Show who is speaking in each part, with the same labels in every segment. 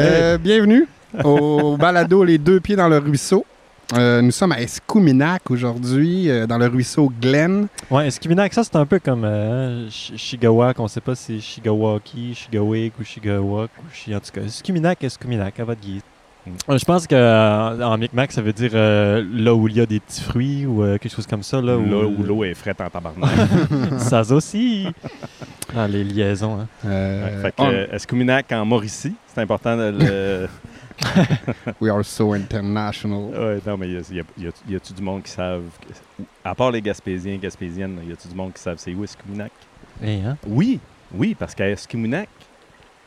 Speaker 1: Euh, bienvenue au balado Les deux pieds dans le ruisseau. Euh, nous sommes à Escuminac aujourd'hui, euh, dans le ruisseau Glen.
Speaker 2: Ouais, Escuminac, ça c'est un peu comme euh, Sh- Shigawak, on sait pas si c'est Shigawaki, Shigawik ou Shigawak ou. En tout cas, Escuminac, Escuminac, à votre guise. Euh, Je pense qu'en en Micmac, ça veut dire euh, là où il y a des petits fruits ou euh, quelque chose comme ça. Là,
Speaker 3: Là où l'eau est frette en tabarnak.
Speaker 2: Ça aussi. Ah, les liaisons. Hein.
Speaker 1: Euh,
Speaker 3: Ouais, fait que,
Speaker 1: on-
Speaker 3: euh, en Mauricie, c'est important de le.
Speaker 1: we are so international.
Speaker 3: ouais, non, mais y y a- y a- y a-tu du monde qui savent. que- À part les Gaspésiens, Gaspésiennes, y a-tu du monde qui savent c'est où Escuminac?
Speaker 2: Eh, hein?
Speaker 3: Oui, oui, parce qu'à Escuminac,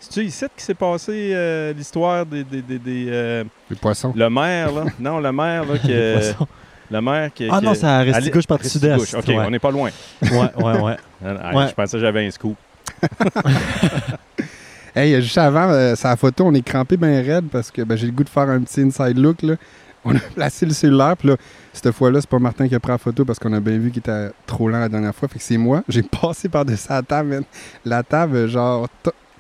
Speaker 3: c'est-tu ici que s'est passé euh, l'histoire des. des, des, des, euh,
Speaker 1: Les poissons.
Speaker 3: le maire, là? Non, le maire, là, qui.
Speaker 2: Les poissons.
Speaker 3: le maire qui.
Speaker 2: Ah
Speaker 3: qui-
Speaker 2: non, c'est à Restigouche
Speaker 3: Restigouche,
Speaker 2: sud-est.
Speaker 3: OK,
Speaker 2: ouais.
Speaker 3: on n'est pas loin.
Speaker 2: ouais, ouais, ouais.
Speaker 3: Ah,
Speaker 2: Ouais.
Speaker 3: Je pensais que j'avais un scoop.
Speaker 1: Hey, juste avant, euh, sa photo, on est crampé bien raide parce que ben, j'ai le goût de faire un petit inside look. Là. On a placé le cellulaire, puis là, cette fois-là, c'est pas Martin qui a pris la photo parce qu'on a bien vu qu'il était trop lent la dernière fois. Fait que c'est moi. J'ai passé par-dessus la table, man. La table, genre,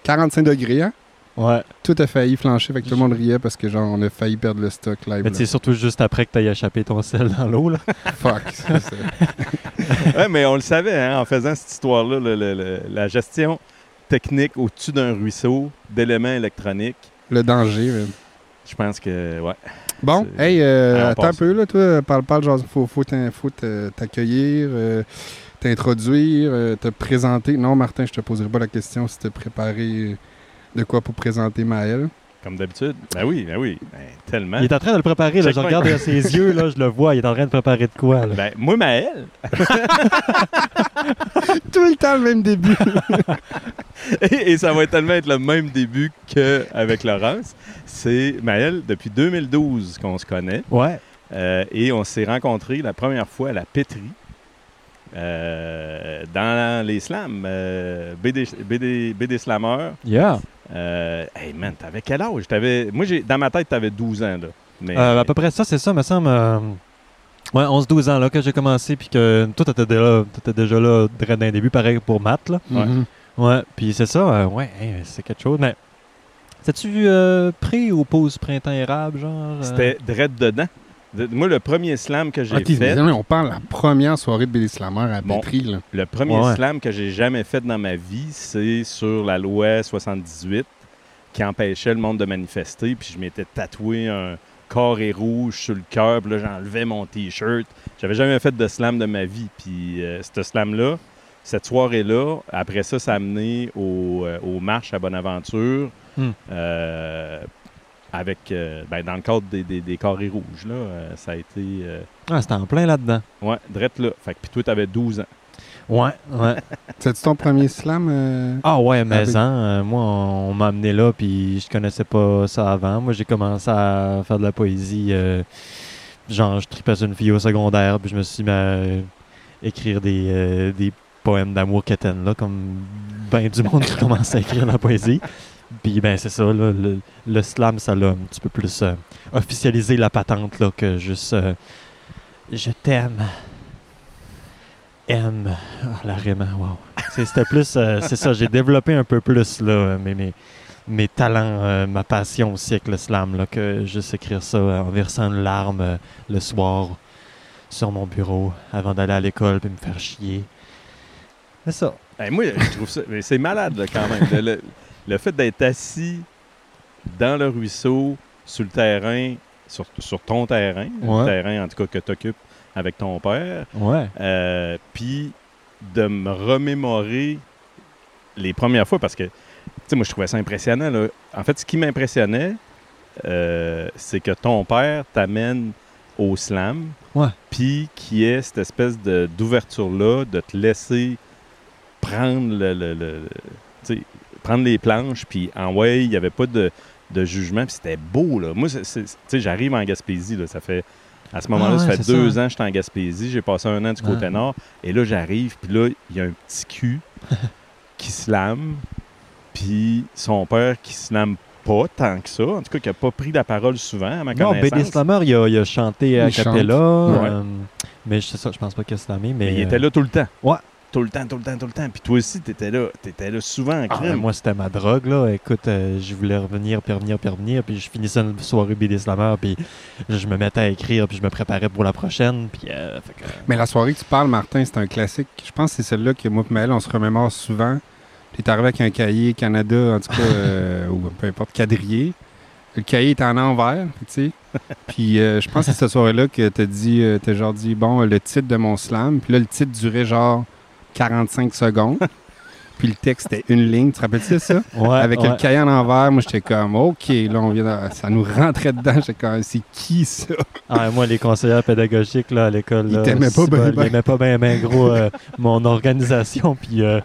Speaker 1: 45 degrés, hein?
Speaker 2: ouais.
Speaker 1: Tout a failli flancher, fait que tout le monde riait parce que, genre, on a failli perdre le stock live.
Speaker 2: Mais c'est surtout juste après que tu aies échappé ton sel dans l'eau. là.
Speaker 1: Fuck. c'est ça.
Speaker 3: ouais, mais on le savait hein, en faisant cette histoire-là, le- le- le- la gestion technique au-dessus d'un ruisseau d'éléments électroniques.
Speaker 1: Le danger, man.
Speaker 3: Je pense que, ouais.
Speaker 1: Bon, hey, euh, attends un peu, là, toi. Parle, parle, genre, faut, faut t'accueillir, euh, t'introduire, euh, te présenter. Non, Martin, je te poserai pas la question si t'es préparé de quoi pour présenter Maël.
Speaker 3: Comme d'habitude. Ben oui, ben oui. Ben, tellement.
Speaker 2: Il est en train de le préparer. Là, je
Speaker 3: point.
Speaker 2: regarde ses yeux, là, je le vois. Il est en train de préparer de quoi. Là?
Speaker 3: Ben, moi, Maël,
Speaker 1: Tout le temps le même début.
Speaker 3: et, et ça va tellement être le même début qu'avec Laurence, c'est Maël, depuis 2012 qu'on se connaît.
Speaker 2: Ouais.
Speaker 3: Euh, et on s'est rencontrés la première fois à la pétrie. Euh, dans les slams, euh, BD, BD, BD Slammer.
Speaker 2: Yeah.
Speaker 3: Euh, hey man, t'avais quel âge? T'avais... Moi, j'ai... dans ma tête, t'avais 12 ans. Là. Mais...
Speaker 2: Euh, à peu près ça, c'est ça, me semble. euh, Ouais, 11-12 ans là, que j'ai commencé, puis que toi, t'étais déjà, déjà là direct d'un début, pareil pour Matt. Là.
Speaker 3: Ouais.
Speaker 1: Mhm.
Speaker 2: Ouais, puis c'est ça, euh, ouais, hey, c'est quelque chose. Mais, t'as-tu euh, pré ou pause printemps érable, genre? euh?
Speaker 3: C'était direct dedans. De- Moi, le premier slam que j'ai
Speaker 1: Ok,
Speaker 3: fait,
Speaker 1: mais on parle de la première soirée de Billy Slammer à
Speaker 3: Bon.
Speaker 1: Là.
Speaker 3: le premier
Speaker 2: Ouais.
Speaker 3: slam que j'ai jamais fait dans ma vie, c'est sur la loi 78 qui empêchait le monde de manifester. Puis je m'étais tatoué un carré rouge sur le cœur. Puis là, j'enlevais mon T-shirt. J'avais jamais fait de slam de ma vie. Puis euh, ce slam-là, cette soirée-là, après ça, ça a amené au, euh, aux marches à Bonaventure.
Speaker 2: Hmm.
Speaker 3: euh, avec, euh, ben, dans le cadre des, des, des carrés rouges, là, euh, ça a été, euh,
Speaker 2: Ah, c'était en plein là-dedans.
Speaker 3: ouais, drette là. Fait que, puis toi, t'avais 12 ans.
Speaker 2: Ouais, ouais.
Speaker 1: C'est-tu ton premier slam? euh?
Speaker 2: Ah ouais, mais hein, moi, on, on m'a amené là, puis je connaissais pas ça avant. Moi, j'ai commencé à faire de la poésie. euh, genre, je tripais sur une fille au secondaire, puis je me suis mis à euh, écrire des, euh, des poèmes d'amour quétaine, là, comme ben du monde qui commence à écrire de la poésie. Puis ben c'est ça, là, le, slam, ça l'a un petit peu plus euh, officialisé la patente là, que juste euh, je t'aime. Aime. Ah, la rime, wow. C'est- C'était plus, euh, c'est ça, j'ai développé un peu plus là, mes, mes, talents, ma passion aussi avec le slam, là, que juste écrire ça en versant une larme le soir sur mon bureau avant d'aller à l'école puis me faire chier. C'est ça.
Speaker 3: Hey, moi, je trouve ça. mais C'est malade, là, quand même. Le fait d'être assis dans le ruisseau, sur le terrain, sur, sur ton terrain,
Speaker 2: Ouais.
Speaker 3: le terrain en tout cas que tu occupes avec ton père,
Speaker 2: Ouais.
Speaker 3: euh, puis de me remémorer les premières fois parce que, tu sais, moi, je trouvais ça impressionnant. là. En fait, ce qui m'impressionnait, euh, c'est que ton père t'amène au slam, puis qui est cette espèce de- d'ouverture-là, de te laisser prendre le, prendre les planches, puis en way, il n'y avait pas de, de jugement, puis c'était beau, là. Moi, tu sais, j'arrive en Gaspésie, là, ça fait... À ce moment-là,
Speaker 2: Ah
Speaker 3: ça
Speaker 2: ouais,
Speaker 3: fait deux
Speaker 2: ça.
Speaker 3: ans que j'étais en Gaspésie. J'ai passé un an du côté
Speaker 2: Ah.
Speaker 3: nord. Et là, j'arrive, puis là, il y a un petit cul qui se lame, puis son père qui se lame pas tant que ça. En tout cas, qui n'a pas pris la parole souvent, à ma
Speaker 2: Non,
Speaker 3: connaissance.
Speaker 2: BD Slammer, il a, il a chanté à. Capella.
Speaker 3: Ouais.
Speaker 2: euh, mais je sais ça, je pense pas qu'il a slamé. Mais,
Speaker 3: Mais il
Speaker 2: euh,
Speaker 3: était là tout le temps.
Speaker 2: Ouais.
Speaker 3: Tout le temps, tout le temps, tout le temps. Puis toi aussi, t'étais là, t'étais là souvent en
Speaker 2: Ah, moi, c'était ma drogue, là. Écoute, euh, je voulais revenir, puis revenir, puis revenir, puis je finissais une soirée BD Slammer, puis je me mettais à écrire, puis je me préparais pour la prochaine, puis... euh, fait que-
Speaker 1: Mais la soirée que tu parles, Martin, c'est un classique. Je pense que c'est celle-là que moi et Maël, on se remémore souvent. Tu es arrivé avec un cahier Canada, en tout cas, euh, ou peu importe, quadrillé. Le cahier est en envers, tu sais. Puis euh, je pense que c'est cette soirée-là que t'as dit, euh, t'as genre dit, bon, le titre de mon slam. Puis là, le titre durait genre 45 secondes. Puis le texte était une ligne. Tu te rappelles-tu de ça?
Speaker 2: Ouais,
Speaker 1: Avec
Speaker 2: ouais.
Speaker 1: le cahier en envers, moi, j'étais comme, OK, là, on vient de- ça nous rentrait dedans. J'étais comme, c'est qui ça?
Speaker 2: Ah, moi, les conseillers pédagogiques là, à l'école,
Speaker 1: Ils
Speaker 2: là,
Speaker 1: t'aimaient pas
Speaker 2: c'est
Speaker 1: ben,
Speaker 2: bon,
Speaker 1: ben.
Speaker 2: Ils aimaient pas bien, bien gros euh, mon organisation, puis euh,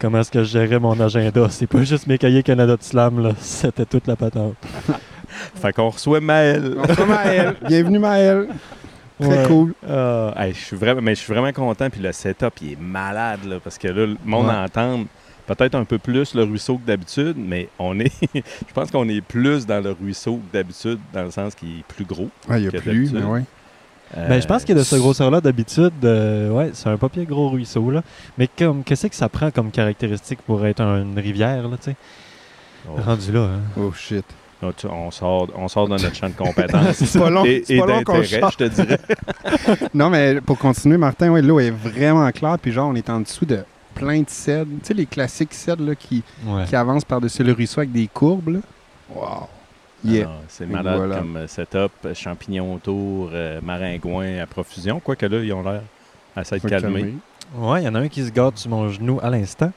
Speaker 2: comment est-ce que je gérais mon agenda? C'est pas juste mes cahiers Canada de Slam, là, c'était toute la patente.
Speaker 3: Fait qu'on reçoit Maël.
Speaker 1: On reçoit Maël. Bienvenue, Maël. Très
Speaker 2: Ouais.
Speaker 1: cool.
Speaker 3: Ah, hey, je suis vraiment, mais je suis vraiment content. Puis le setup, il est malade, là, parce que là, le monde
Speaker 1: Ouais.
Speaker 3: entend peut-être un peu plus le ruisseau que d'habitude, mais on est, je pense qu'on est plus dans le ruisseau que d'habitude, dans le sens qu'il est plus gros.
Speaker 1: Ouais, il y a plus, mais
Speaker 3: d'habitude.
Speaker 1: ouais.
Speaker 2: Ben, je pense que de ce
Speaker 3: Euh,
Speaker 2: grosseur-là, d'habitude, euh, ouais, c'est un papier gros ruisseau, là. Mais comme, qu'est-ce que ça prend comme caractéristique pour être une rivière, là, tu sais?
Speaker 3: oh,
Speaker 2: Rendu là, hein?
Speaker 1: Oh shit.
Speaker 3: Là, tu- on, sort, on sort de notre champ de compétences.
Speaker 1: C'est pas long,
Speaker 3: et
Speaker 1: c'est
Speaker 3: et
Speaker 1: pas long qu'on
Speaker 3: d'intérêt,
Speaker 1: sort.
Speaker 3: je te dirais.
Speaker 1: Non, mais pour continuer, Martin, ouais, l'eau est vraiment claire. Puis genre, on est en dessous de plein de cèdres. Tu sais, les classiques cèdres là, qui,
Speaker 2: Ouais.
Speaker 1: qui avancent par-dessus le ruisseau avec des courbes. Là. Wow. Yeah.
Speaker 3: Ah, c'est malade
Speaker 1: voilà.
Speaker 3: comme euh, setup, euh, champignons autour, euh, maringouins à profusion. Quoique là, ils ont l'air à s'être
Speaker 1: Faut
Speaker 3: calmés.
Speaker 1: calmer.
Speaker 2: Ouais, il y en a un qui se gâte sur mon genou à l'instant.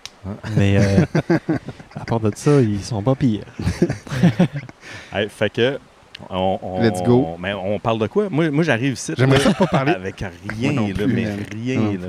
Speaker 2: Mais euh, à part de ça, ils sont pas pires.
Speaker 3: Hey, fait que. On, on-
Speaker 1: Let's go.
Speaker 3: Mais on parle de quoi? Moi, moi j'arrive ici.
Speaker 1: J'aimerais ça pas parler.
Speaker 3: Avec rien,
Speaker 1: Moi non
Speaker 3: là,
Speaker 1: plus,
Speaker 3: mais rien.
Speaker 1: Moi non
Speaker 3: là.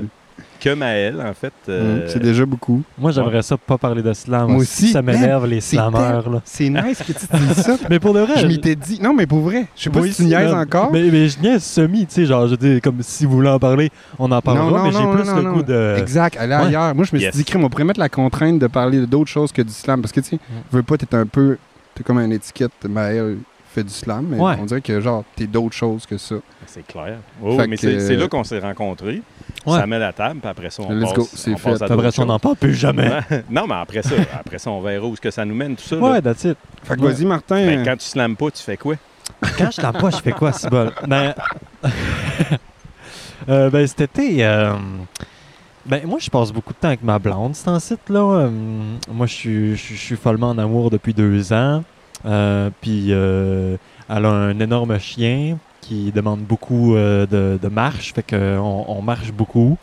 Speaker 3: Que Maël, en fait. euh,
Speaker 1: Mm, C'est déjà beaucoup.
Speaker 2: Moi, j'aimerais ça pas parler de slam.
Speaker 1: Moi aussi,
Speaker 2: Ça m'énerve, les là.
Speaker 1: C'est nice que tu dises ça.
Speaker 2: Mais pour de vrai,
Speaker 1: Je m'étais dit. Non, mais pour vrai. Je sais pas si tu niaises encore.
Speaker 2: Mais, mais je niaise semi, tu sais, genre, je dis, comme si vous voulez en parler, on en parlera,
Speaker 1: Non, non,
Speaker 2: mais j'ai
Speaker 1: non,
Speaker 2: plus
Speaker 1: non,
Speaker 2: le
Speaker 1: non.
Speaker 2: goût de...
Speaker 1: Exact, aller
Speaker 2: Ouais.
Speaker 1: ailleurs. Moi, je me suis dit, crime, on pourrait mettre la contrainte de parler d'autres choses que du slam. Parce que, tu sais, veux pas, t'es un peu. T'es comme une étiquette, Maël fait du slam, mais
Speaker 2: Ouais.
Speaker 1: on dirait que, genre, t'es d'autres choses que ça.
Speaker 3: C'est clair. Oh,
Speaker 1: Fait
Speaker 3: mais
Speaker 1: que-
Speaker 3: c'est c'est là qu'on s'est rencontrés.
Speaker 2: Ouais.
Speaker 3: Ça met la table, puis après ça, on
Speaker 1: Let's
Speaker 3: passe,
Speaker 1: go, c'est
Speaker 3: on
Speaker 1: fait.
Speaker 3: passe à
Speaker 2: Après ça, on n'en parle plus jamais.
Speaker 3: Non, mais après ça, après ça, on verra où ce que ça nous mène, tout ça.
Speaker 2: Ouais, that's it.
Speaker 1: Fait que
Speaker 2: Ouais.
Speaker 1: vas-y, Martin.
Speaker 3: Ben, quand tu slams pas, tu fais quoi?
Speaker 2: Quand je t'en pas, je fais quoi, si bol? Ben... euh, ben, cet été... euh, Ben, moi, je passe beaucoup de temps avec ma blonde, c'est un site, là. Euh, moi, je suis- je suis je suis follement en amour depuis deux ans. Euh, Puis, euh, elle a un énorme chien qui demande beaucoup euh, de, marche. Fait qu'on on marche beaucoup.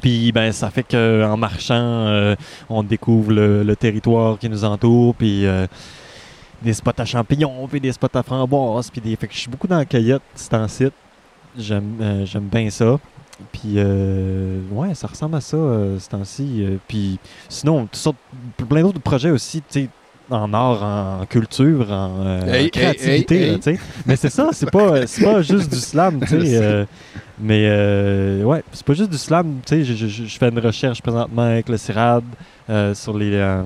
Speaker 2: Puis, ben, ça fait qu'en marchant, euh, on découvre le, territoire qui nous entoure. Puis... des spots à champignons, puis des spots à framboises, puis des... Fait que je suis beaucoup dans la cueillette, c'est en site. J'aime j'aime bien ça. Puis, ouais, ça ressemble à ça, ce temps-ci. Puis, sinon, toutes sortes, plein d'autres projets aussi, tu sais, en art, en culture, en, euh,
Speaker 1: Hey,
Speaker 2: créativité,
Speaker 1: hey, hey.
Speaker 2: Mais c'est ça, c'est pas, pas juste du slam, tu sais. euh, mais, euh, ouais, c'est pas juste du slam, tu sais. Je, je- je fais une recherche présentement avec le CIRAD euh, sur les... euh,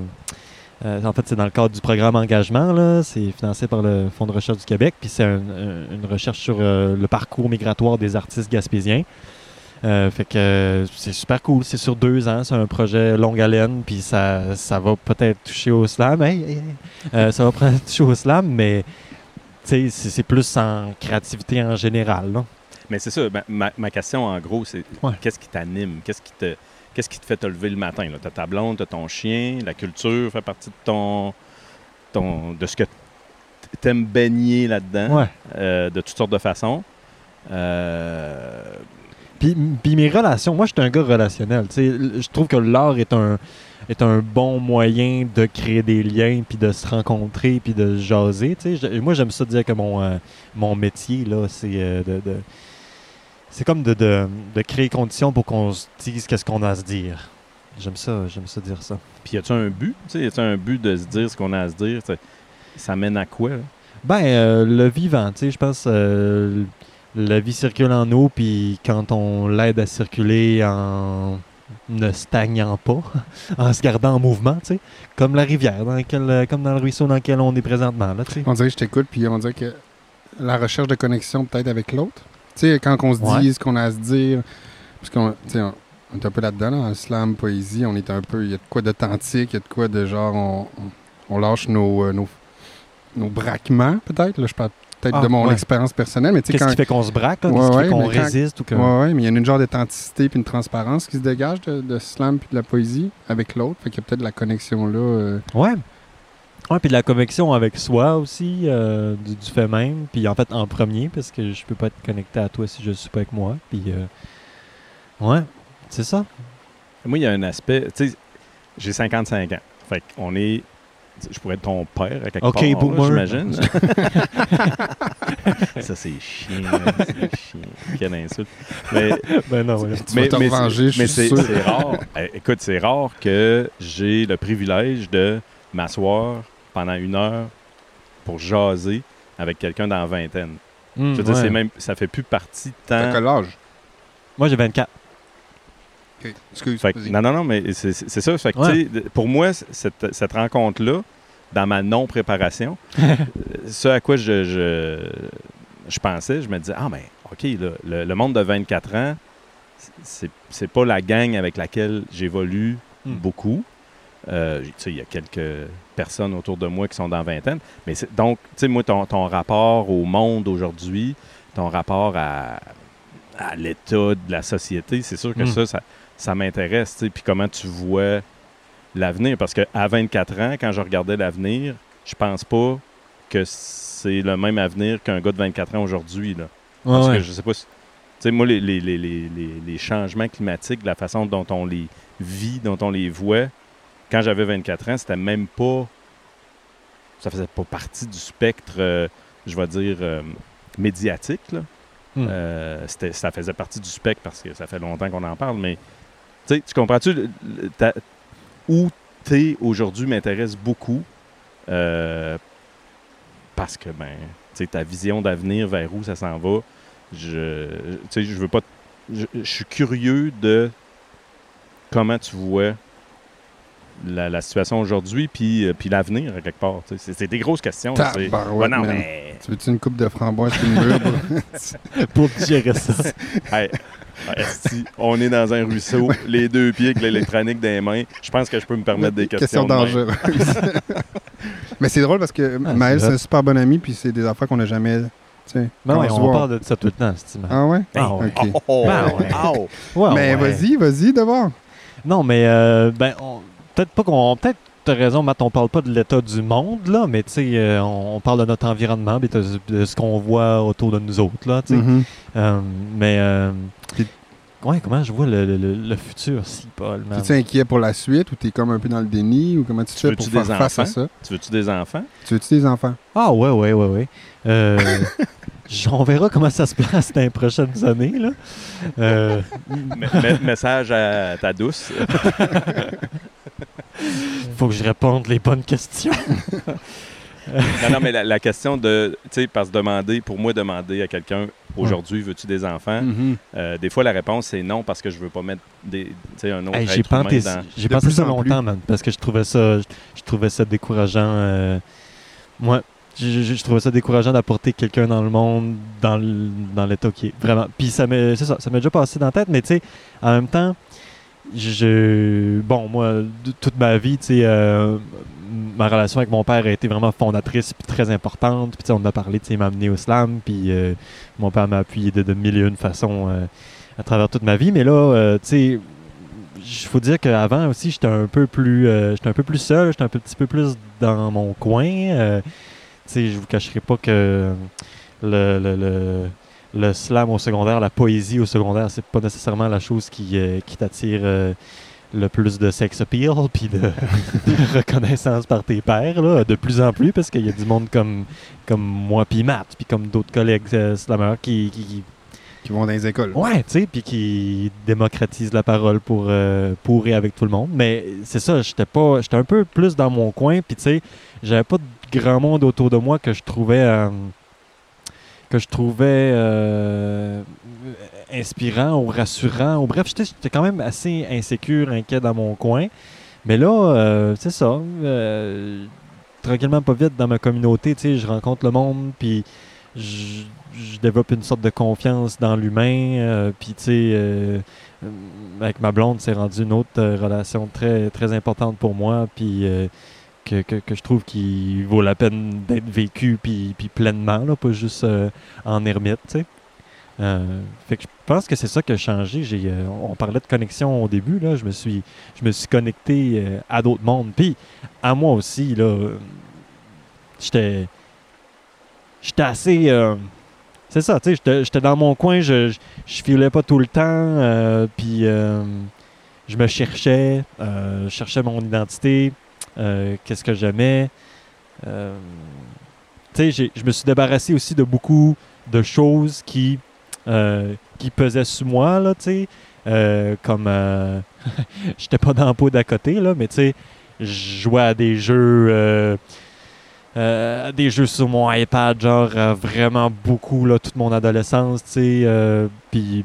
Speaker 2: en fait, c'est dans le cadre du programme Engagement. C'est financé par le Fonds de recherche du Québec. Puis c'est un- un- une recherche sur le parcours migratoire des artistes gaspésiens. Euh, fait que c'est super cool. C'est sur deux ans. C'est un projet longue haleine. Puis ça, ça va peut-être toucher au slam. Hey, hey, hey. Euh, ça va peut-être toucher au slam, mais c'est plus en créativité en général. là.
Speaker 3: Mais c'est ça, ma, ma- ma question en gros, c'est
Speaker 2: Ouais.
Speaker 3: qu'est-ce qui t'anime? Qu'est-ce qui te qu'est-ce qui te fait te lever le matin? Tu as ta blonde, tu ton chien, la culture fait partie de ton, ton de ce que t'aimes baigner là-dedans,
Speaker 2: Ouais.
Speaker 3: euh, de toutes sortes de façons. Euh,
Speaker 2: Puis, puis mes relations, moi je suis un gars relationnel. Je trouve que l'art est un, est un bon moyen de créer des liens, puis de se rencontrer, puis de jaser. Je- moi j'aime ça dire que mon, euh, mon métier, là, c'est euh, de, de- c'est comme de, de, de créer conditions pour qu'on se dise qu'est-ce qu'on a à se dire. J'aime ça, j'aime ça dire ça.
Speaker 3: Puis y a-tu un but? Tu sais, y a-tu un but de se dire ce qu'on a à se dire? Ça- Ça mène à quoi? là?
Speaker 2: Ben, euh, le vivant, tu sais, je pense euh, la vie circule en eau, puis quand on l'aide à circuler en ne stagnant pas, en se gardant en mouvement, tu sais, comme la rivière, dans laquelle, euh, comme dans le ruisseau dans lequel on est présentement, là, tu sais.
Speaker 1: On dirait que je t'écoute, puis on dirait que la recherche de connexion peut-être avec l'autre. Tu sais, quand on se
Speaker 2: Ouais.
Speaker 1: dit ce qu'on a à se dire, parce qu'on, tu sais, on- on est un peu là-dedans, là, en slam, poésie. On est un peu. Il y a de quoi d'authentique, il y a de quoi de genre. On, on- on lâche nos, euh, nos, nos braquements, peut-être. Là, je parle peut-être
Speaker 2: Ah,
Speaker 1: de mon
Speaker 2: ouais.
Speaker 1: expérience personnelle, mais tu sais,
Speaker 2: Qu'est-ce
Speaker 1: quand.
Speaker 2: qui fait qu'on se braque? là?
Speaker 1: Ouais,
Speaker 2: Qu'est-ce qui
Speaker 1: ouais,
Speaker 2: fait qu'on
Speaker 1: quand-
Speaker 2: résiste? Ou que...
Speaker 1: Ouais, ouais, mais il y a une genre d'authenticité puis une transparence qui se dégage de, de slam puis de la poésie avec l'autre. Fait qu'il y a peut-être de la connexion là. euh,
Speaker 2: Ouais. Ouais, puis de la connexion avec soi aussi, euh, du, du fait même. Puis en fait, en premier, parce que je peux pas être connecté à toi si je suis pas avec moi. Puis, euh, ouais, c'est ça.
Speaker 3: Moi, il y a un aspect. Tu sais, j'ai 55 ans. Fait qu'on est. Je pourrais être ton père à quelque
Speaker 2: Ok,
Speaker 3: part,
Speaker 2: boomer.
Speaker 3: j'imagine. ça, c'est chiant. C'est chiant. Quelle insulte. Mais,
Speaker 2: ben non, ouais.
Speaker 1: Tu vas
Speaker 3: mais
Speaker 1: revenger,
Speaker 3: c'est- mais
Speaker 1: je suis
Speaker 3: c'est
Speaker 1: sûr.
Speaker 3: c'est rare. Eh, Écoute, c'est rare que j'ai le privilège de m'asseoir pendant une heure pour jaser avec quelqu'un dans la vingtaine.
Speaker 2: Hmm,
Speaker 3: Je veux dire, c'est même, ça fait plus partie de
Speaker 1: T'as
Speaker 3: temps.
Speaker 1: quel âge?
Speaker 2: Moi, j'ai 24.
Speaker 1: Excuse.
Speaker 3: Fait non, non, non, mais c'est ça. Fait que,
Speaker 2: Ouais.
Speaker 3: pour moi, cette, cette rencontre-là, dans ma non-préparation, ce à quoi je, je, je pensais, je me disais, ah, ben, OK, là, le, le monde de 24 ans, c'est c'est pas la gang avec laquelle j'évolue
Speaker 2: Hmm.
Speaker 3: beaucoup. Euh, tu sais, il y a quelques personnes autour de moi qui sont dans vingtaine. Mais c'est- donc, tu sais, moi, ton, ton rapport au monde aujourd'hui, ton rapport à, à l'état de la société, c'est sûr que
Speaker 2: Mm.
Speaker 3: ça, ça, ça m'intéresse. tu sais. Puis comment tu vois l'avenir? Parce qu'à 24 ans, quand je regardais l'avenir, je pense pas que c'est le même avenir qu'un gars de 24 ans aujourd'hui. là.
Speaker 2: Ouais,
Speaker 3: Parce
Speaker 2: ouais.
Speaker 3: que je sais pas si. Tu sais, moi, les, les, les, les, les- les changements climatiques, la façon dont on les vit, dont on les voit, quand j'avais 24 ans, c'était même pas. Ça faisait pas partie du spectre, euh, je vais dire, euh, médiatique. Là.
Speaker 2: Hmm.
Speaker 3: Euh, c'était- ça faisait partie du spectre parce que ça fait longtemps qu'on en parle, mais tu comprends-tu où tu es aujourd'hui m'intéresse beaucoup euh, parce que ben, ta vision d'avenir vers où ça s'en va, je, je veux pas, je suis curieux de comment tu vois la, la situation aujourd'hui puis, euh, puis l'avenir à quelque part. C'est, c'est des grosses questions. là, c'est-
Speaker 1: Tabarouette,
Speaker 3: Ouais, non,
Speaker 1: man.
Speaker 3: mais
Speaker 1: Tu veux-tu une coupe de framboise et une pour-
Speaker 2: digérer ça.
Speaker 3: Hey, esti, on est dans un ruisseau, les deux pieds avec l'électronique dans les mains. Je pense que je peux me permettre des questions. de même.
Speaker 1: dangereuses. Mais c'est drôle parce que
Speaker 2: Ah,
Speaker 1: Maël,
Speaker 2: c'est
Speaker 1: un super bon ami, puis c'est des affaires qu'on n'a jamais.
Speaker 2: Ben
Speaker 1: quand
Speaker 2: ouais, on parle de ça tout le temps, c'est
Speaker 1: Ah ouais?
Speaker 2: Ah ouais.
Speaker 3: Oh, oh,
Speaker 2: Ben ouais.
Speaker 3: oh.
Speaker 2: Ouais,
Speaker 1: Mais
Speaker 2: ouais.
Speaker 1: vas-y, vas-y d'abord.
Speaker 2: Non, mais euh, ben, on- peut-être pas qu'on. Peut-être t'as raison, Matt, on parle pas de l'état du monde, là, mais tu sais, euh, on, on parle de notre environnement, de, de ce qu'on voit autour de nous autres, là, tu sais.
Speaker 1: Mhm.
Speaker 2: Euh, mais. euh, ouais, comment je vois le, le- le- le futur, si, Paul, man?
Speaker 1: Es-tu inquiet pour la suite ou t'es comme un peu dans le déni ou comment tu
Speaker 3: Tu
Speaker 1: fais pour
Speaker 3: veux-tu
Speaker 1: faire
Speaker 3: des
Speaker 1: face à
Speaker 3: enfants?
Speaker 1: ça?
Speaker 3: Tu veux-tu des enfants?
Speaker 1: Tu veux-tu des enfants?
Speaker 2: Ah, ouais, ouais, ouais, ouais. Euh, on verra comment ça se passe dans les prochaines années, là. Euh,
Speaker 3: Me- me- message à ta douce.
Speaker 2: faut que je réponde les bonnes questions.
Speaker 3: non, non, mais la, la question de, tu sais, parce que demander, pour moi, demander à quelqu'un, aujourd'hui, veux-tu des enfants?
Speaker 1: Mhm.
Speaker 3: Euh, des fois, la réponse, c'est non, parce que je veux pas mettre des, tu sais, un autre
Speaker 2: Hey, j'ai
Speaker 3: être humain
Speaker 2: pensé,
Speaker 3: dans...
Speaker 2: pensé
Speaker 1: plus
Speaker 2: ça longtemps, man, parce que je trouvais ça, je, je trouvais ça décourageant. euh, moi, je, je- je trouvais ça décourageant d'apporter quelqu'un dans le monde dans l'état qui est vraiment. Puis ça m'est, c'est ça, ça m'est déjà passé dans la tête, mais tu sais, en même temps, je, bon, moi, toute ma vie, tu sais, euh, ma relation avec mon père a été vraiment fondatrice puis très importante. Puis on a parlé, tu sais, m'a amené au slam, puis euh, mon père m'a appuyé de, de mille et une façons euh, à travers toute ma vie. Mais là, euh, tu sais, il faut dire qu'avant aussi, j'étais un peu plus euh, j'étais un peu plus seul, j'étais un peu- petit peu plus dans mon coin. Tu sais, je vous cacherai pas que le, le, le slam au secondaire, la poésie au secondaire, c'est pas nécessairement la chose qui, euh, qui t'attire euh, le plus de sex appeal puis de, de reconnaissance par tes pairs, là, de plus en plus, parce qu'il y a du monde comme, comme moi puis Matt, puis comme d'autres collègues euh, slammeurs qui, qui,
Speaker 1: vont dans les écoles.
Speaker 2: Ouais, tu sais, puis qui démocratise la parole pour, euh, pour et avec tout le monde. Mais c'est ça, j'étais pas, j'étais un peu plus dans mon coin, puis tu sais, j'avais pas de grand monde autour de moi que je trouvais, que je trouvais euh, inspirant ou rassurant. Ou bref, j'étais quand même assez insécure, inquiet dans mon coin. Mais là, euh, c'est ça. euh, tranquillement, pas vite dans ma communauté, je rencontre le monde, puis je, développe une sorte de confiance dans l'humain. Puis, tu sais, avec ma blonde, c'est rendu une autre relation très, très importante pour moi. Puis, que, je trouve qu'il vaut la peine d'être vécu, puis, pleinement, là, pas juste euh, en ermite. Euh, fait que je pense que c'est ça qui a changé. J'ai, euh, on parlait de connexion au début, là. Je me suis, je me suis connecté à d'autres mondes. Puis, à moi aussi, là, j'étais, j'étais assez. c'est ça, tu sais, j'étais- dans mon coin, je, je, filais pas tout le temps, puis je me cherchais, je cherchais mon identité, qu'est-ce que j'aimais? Euh, tu sais, j'ai- je me suis débarrassé aussi de beaucoup de choses qui, euh, qui pesaient sur moi, là, tu sais, euh, comme, euh, j'étais pas dans la peau d'à côté, là, mais tu sais, je jouais à des jeux... euh, euh, des jeux sur mon iPad, genre euh, vraiment beaucoup, là, toute mon adolescence, tu sais. euh, Puis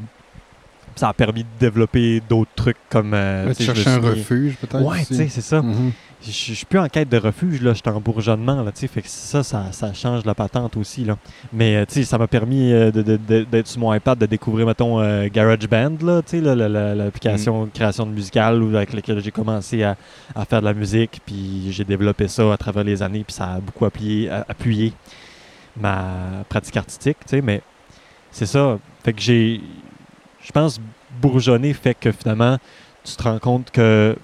Speaker 2: ça a permis de développer d'autres trucs comme. euh, tu
Speaker 1: cherchais un refuge, peut-être.
Speaker 2: Ouais, tu sais, c'est ça.
Speaker 1: Mhm.
Speaker 2: Je je- je suis plus en quête de refuge, là. J'étais en bourgeonnement, là, tu sais. Fait que ça, ça, ça change la patente aussi, là. Mais, euh, tu sais, ça m'a permis euh, d'être sur mon iPad, de découvrir, mettons, euh, GarageBand, là, tu sais, l'application de création de musicale avec laquelle j'ai commencé à, à faire de la musique. Puis j'ai développé ça à travers les années, puis ça a beaucoup appuyé, appuyé ma pratique artistique, tu sais. Mais c'est ça. Fait que j'ai. Je pense bourgeonner fait que finalement, tu te rends compte que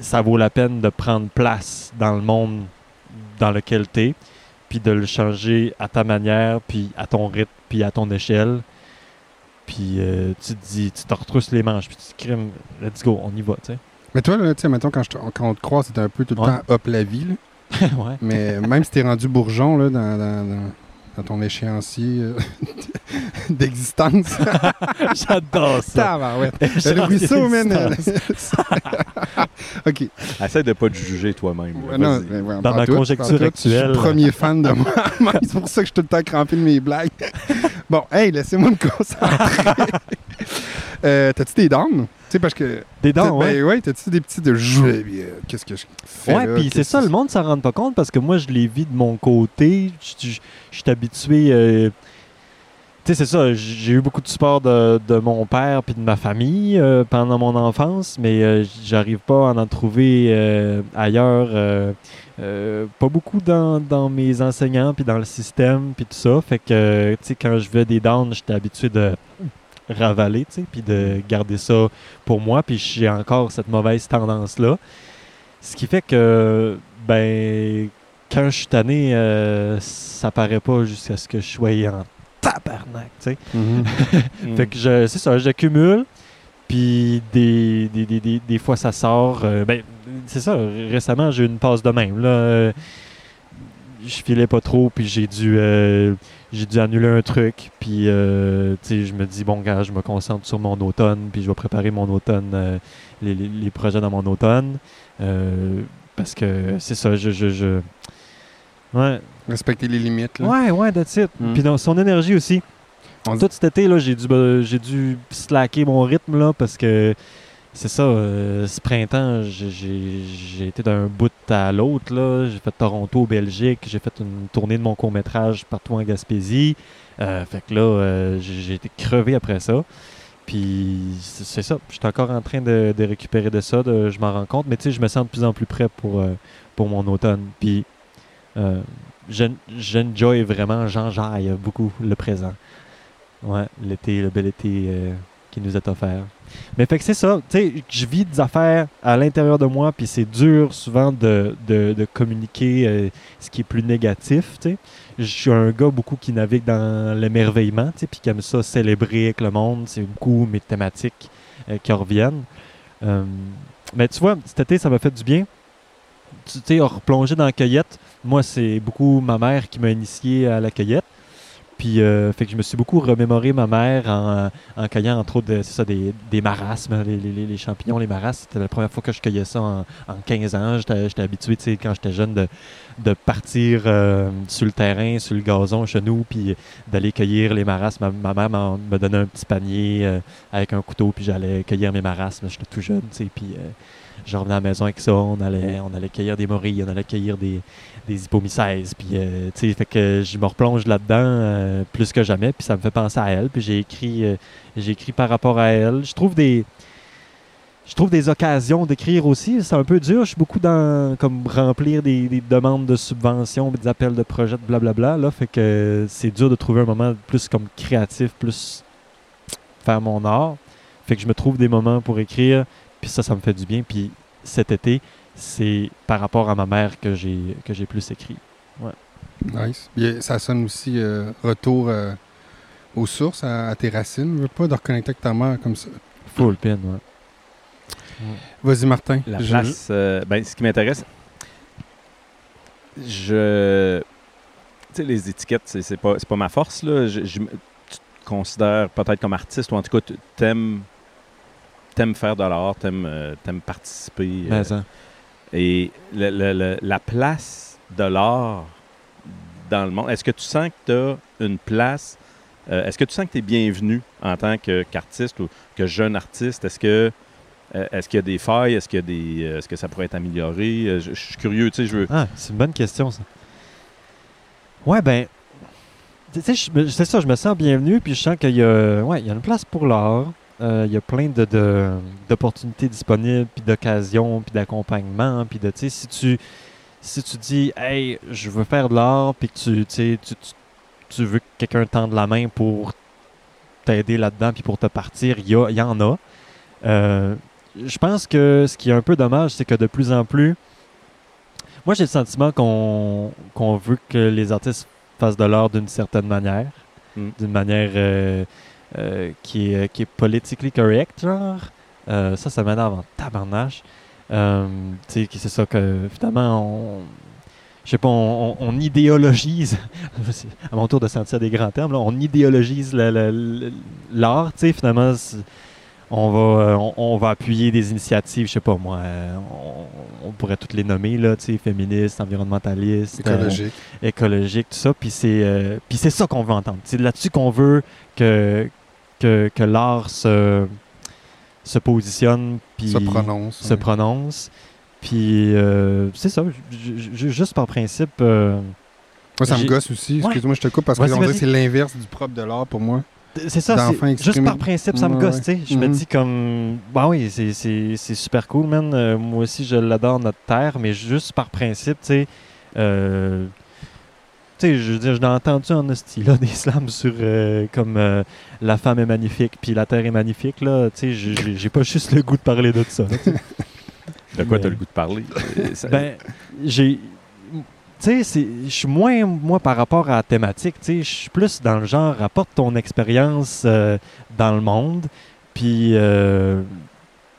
Speaker 2: ça vaut la peine de prendre place dans le monde dans lequel tu es, puis de le changer à ta manière, puis à ton rythme, puis à ton échelle. Puis euh, tu te dis, tu te retrousses les manches, puis tu te crimes, let's go, on y va, tu sais.
Speaker 1: Mais toi, là, tu sais, mettons, quand, je te- quand on te croise, c'était un peu tout le
Speaker 2: Ouais.
Speaker 1: temps hop la vie, là.
Speaker 2: ouais.
Speaker 1: Mais même si t'es rendu bourgeon, là, dans, dans- dans- dans ton échéancier euh, d'existence.
Speaker 2: J'adore ça.
Speaker 1: Tabarouette. Le ruisseau, man. OK.
Speaker 3: Essaie de pas te juger toi-même.
Speaker 1: Ouais, non, ben, ouais,
Speaker 2: Dans ma
Speaker 1: tout,
Speaker 2: conjecture
Speaker 1: tout.
Speaker 2: actuelle.
Speaker 1: Je suis le premier fan de moi. c'est pour ça que je suis tout le temps crampé de mes blagues. bon, hey, laissez-moi me concentrer. euh, T'as-tu des dents? Sais, parce que.
Speaker 2: Des dents, ouais.
Speaker 1: Ben ouais, t'as-tu des petits de jouer? Qu'est-ce que je fais?
Speaker 2: Ouais, puis c'est ça, le monde s'en rend pas compte parce que moi, je les vis de mon côté. Je suis habitué. euh, tu sais, c'est ça, j'ai eu beaucoup de support de, de mon père puis de ma famille euh, pendant mon enfance, mais euh, j'arrive pas à en trouver euh, ailleurs. pas beaucoup dans, dans mes enseignants puis dans le système puis tout ça. Fait que, tu sais, quand je veux des downs, j'étais habitué de ravaler, tu sais, puis de garder ça pour moi. Puis j'ai encore cette mauvaise tendance-là. Ce qui fait que, ben, quand je suis tanné, euh, ça paraît pas jusqu'à ce que je sois en tabarnak, tu sais.
Speaker 1: Mhm.
Speaker 3: Mm.
Speaker 2: Fait que je- c'est ça, j'accumule. Puis des, des, des, des, des fois ça sort. euh, ben, c'est ça, récemment j'ai eu une passe de même. Là, Euh, je filais pas trop, puis j'ai dû, euh, j'ai dû annuler un truc. Puis euh, je me dis, bon, gars, je me concentre sur mon automne, puis je vais préparer mon automne, euh, les, les- les projets dans mon automne. Parce que c'est ça, je. je, je... Ouais,
Speaker 1: Respecter les limites. Là.
Speaker 2: ouais, ouais, that's it.
Speaker 1: Mm.
Speaker 2: Puis dans son énergie aussi.
Speaker 1: On
Speaker 2: Tout cet été, là, j'ai dû, j'ai dû slacker mon rythme, là, parce que c'est ça, euh, ce printemps, j'ai- été d'un bout à l'autre, là. J'ai fait Toronto, Belgique, j'ai fait une tournée de mon court-métrage partout en Gaspésie. Euh, fait que là, euh, j'ai été crevé après ça. Puis c'est ça, je suis encore en train de, de récupérer de ça, je m'en rends compte, mais tu sais, je me sens de plus en plus prêt pour, euh, pour mon automne. Puis euh, j'en- j'enjoy vraiment, j'enjaille beaucoup le présent. Ouais, l'été, le bel été euh, qui nous est offert. Mais fait que c'est ça, tu sais, je vis des affaires à l'intérieur de moi, puis c'est dur souvent de, de, de communiquer euh, ce qui est plus négatif, tu sais. Je suis un gars beaucoup qui navigue dans l'émerveillement, tu sais, puis qui aime ça célébrer avec le monde. C'est beaucoup mes thématiques euh, qui reviennent. Euh, mais tu vois, cet été, ça m'a fait du bien. Tu sais, replonger dans la cueillette. Moi, c'est beaucoup ma mère qui m'a initié à la cueillette. Puis, euh, fait que je me suis beaucoup remémoré ma mère en, cueillant, entre autres, ça, des, des marasmes, les, les- champignons, les marasmes. C'était la première fois que je cueillais ça en, en 15 ans. J'étais habitué, tu sais, quand j'étais jeune, de, de partir euh, sur le terrain, sur le gazon chez nous, puis d'aller cueillir les marasmes. Ma, mère me donnait un petit panier euh, avec un couteau, puis j'allais cueillir mes marasmes. J'étais tout jeune, tu sais, puis... je revenais à la maison avec ça. On allait, on allait cueillir des morilles, on allait cueillir des, des hypomycèses. Puis, euh, fait que je me replonge là-dedans euh, plus que jamais. Puis ça me fait penser à elle. Puis j'ai écrit, euh, écrit par rapport à elle. Je trouve des je trouve des occasions d'écrire aussi. C'est un peu dur. Je suis beaucoup dans comme remplir des, des demandes de subventions, des appels de projets, de blablabla. Là, fait que c'est dur de trouver un moment plus comme créatif, plus faire mon art. Fait que je me trouve des moments pour écrire. Puis ça, ça me fait du bien. Puis cet été, c'est par rapport à ma mère que j'ai que j'ai plus écrit.
Speaker 1: Nice. Puis, ça sonne aussi euh, retour euh, aux sources, à, à tes racines. Je veux pas de reconnecter avec ta mère comme ça.
Speaker 2: Full pin, ouais.
Speaker 1: Vas-y, Martin.
Speaker 3: La
Speaker 1: Je-
Speaker 3: place, euh, ben, ce qui m'intéresse, je. Tu sais, les étiquettes, c'est c'est pas, c'est pas ma force. Là. Je, tu te considères peut-être comme artiste, ou en tout cas, tu- t'aimes t'aimes faire de l'art, t'aimes euh, t'aimes participer. euh,
Speaker 2: Mais ça.
Speaker 3: Et la place de l'art dans le monde, est-ce que tu sens que tu as une place euh, Est-ce que tu sens que tu es bienvenu en tant qu'artiste ou que jeune artiste? Est-ce que euh, qu'il y a des failles? Est-ce euh, que ça pourrait être amélioré? Je, suis curieux, tu sais, je veux
Speaker 2: Ah, c'est une bonne question, ça. Ouais, ben. C'est ça, je me sens bienvenu, puis je sens qu'il y y a une place pour l'art. Euh, il y a plein de, de- d'opportunités disponibles, puis d'occasions, puis d'accompagnement, puis de, tu sais, si tu, si tu dis, hey, je veux faire de l'art, puis que tu, tu, tu, tu, veux que quelqu'un tende la main pour t'aider là-dedans, puis pour te partir, il y, a- y en a. Euh, je pense que ce qui est un peu dommage, c'est que de plus en plus, moi, j'ai le sentiment qu'on qu'on veut que les artistes fassent de l'art d'une certaine manière,
Speaker 3: Mm.
Speaker 2: d'une manière euh, euh, qui, est, qui est politically correct, genre. Euh, ça, ça m'énerve en tabarnache. Euh, tu sais, c'est ça que, finalement, on... Je sais pas, on, on- on idéologise, à mon tour de sentir des grands termes, là, on idéologise l'art, tu sais, finalement, on va, euh, on, on va appuyer des initiatives, je sais pas moi, euh, on, pourrait toutes les nommer, là, tu sais, féministes, environnementalistes, euh,
Speaker 1: Écologique.
Speaker 2: écologiques, tout ça, puis c'est, euh, puis c'est ça qu'on veut entendre. C'est là-dessus qu'on veut que, que, que l'art se, se positionne, puis
Speaker 1: se prononce.
Speaker 2: se
Speaker 1: ouais.
Speaker 2: prononce. Puis euh, c'est ça, ju- ju- juste par principe. euh,
Speaker 1: Moi, ça me gosse aussi.
Speaker 2: Ouais.
Speaker 1: Excuse-moi, je te coupe parce que c'est l'inverse du propre de l'art pour moi.
Speaker 2: C'est ça, juste par principe, ça me gosse,
Speaker 1: ouais.
Speaker 2: tu sais. Je me dis comme, bah oui, c'est- c'est c'est super cool, man. Euh, moi aussi, je l'adore, notre terre, mais juste par principe, tu sais. Sais, je veux dire, je l'ai entendu en hostie, là, des slams sur euh, comme euh, la femme est magnifique, puis la terre est magnifique, là. Tu sais, j'ai- pas juste le goût de parler de ça. là,
Speaker 3: de quoi tu as le goût de parler? Ça-
Speaker 2: Ben, j'ai. Tu sais, je suis moins, moi, par rapport à la thématique. Tu sais, je suis plus dans le genre, apporte ton expérience euh, dans le monde. Puis,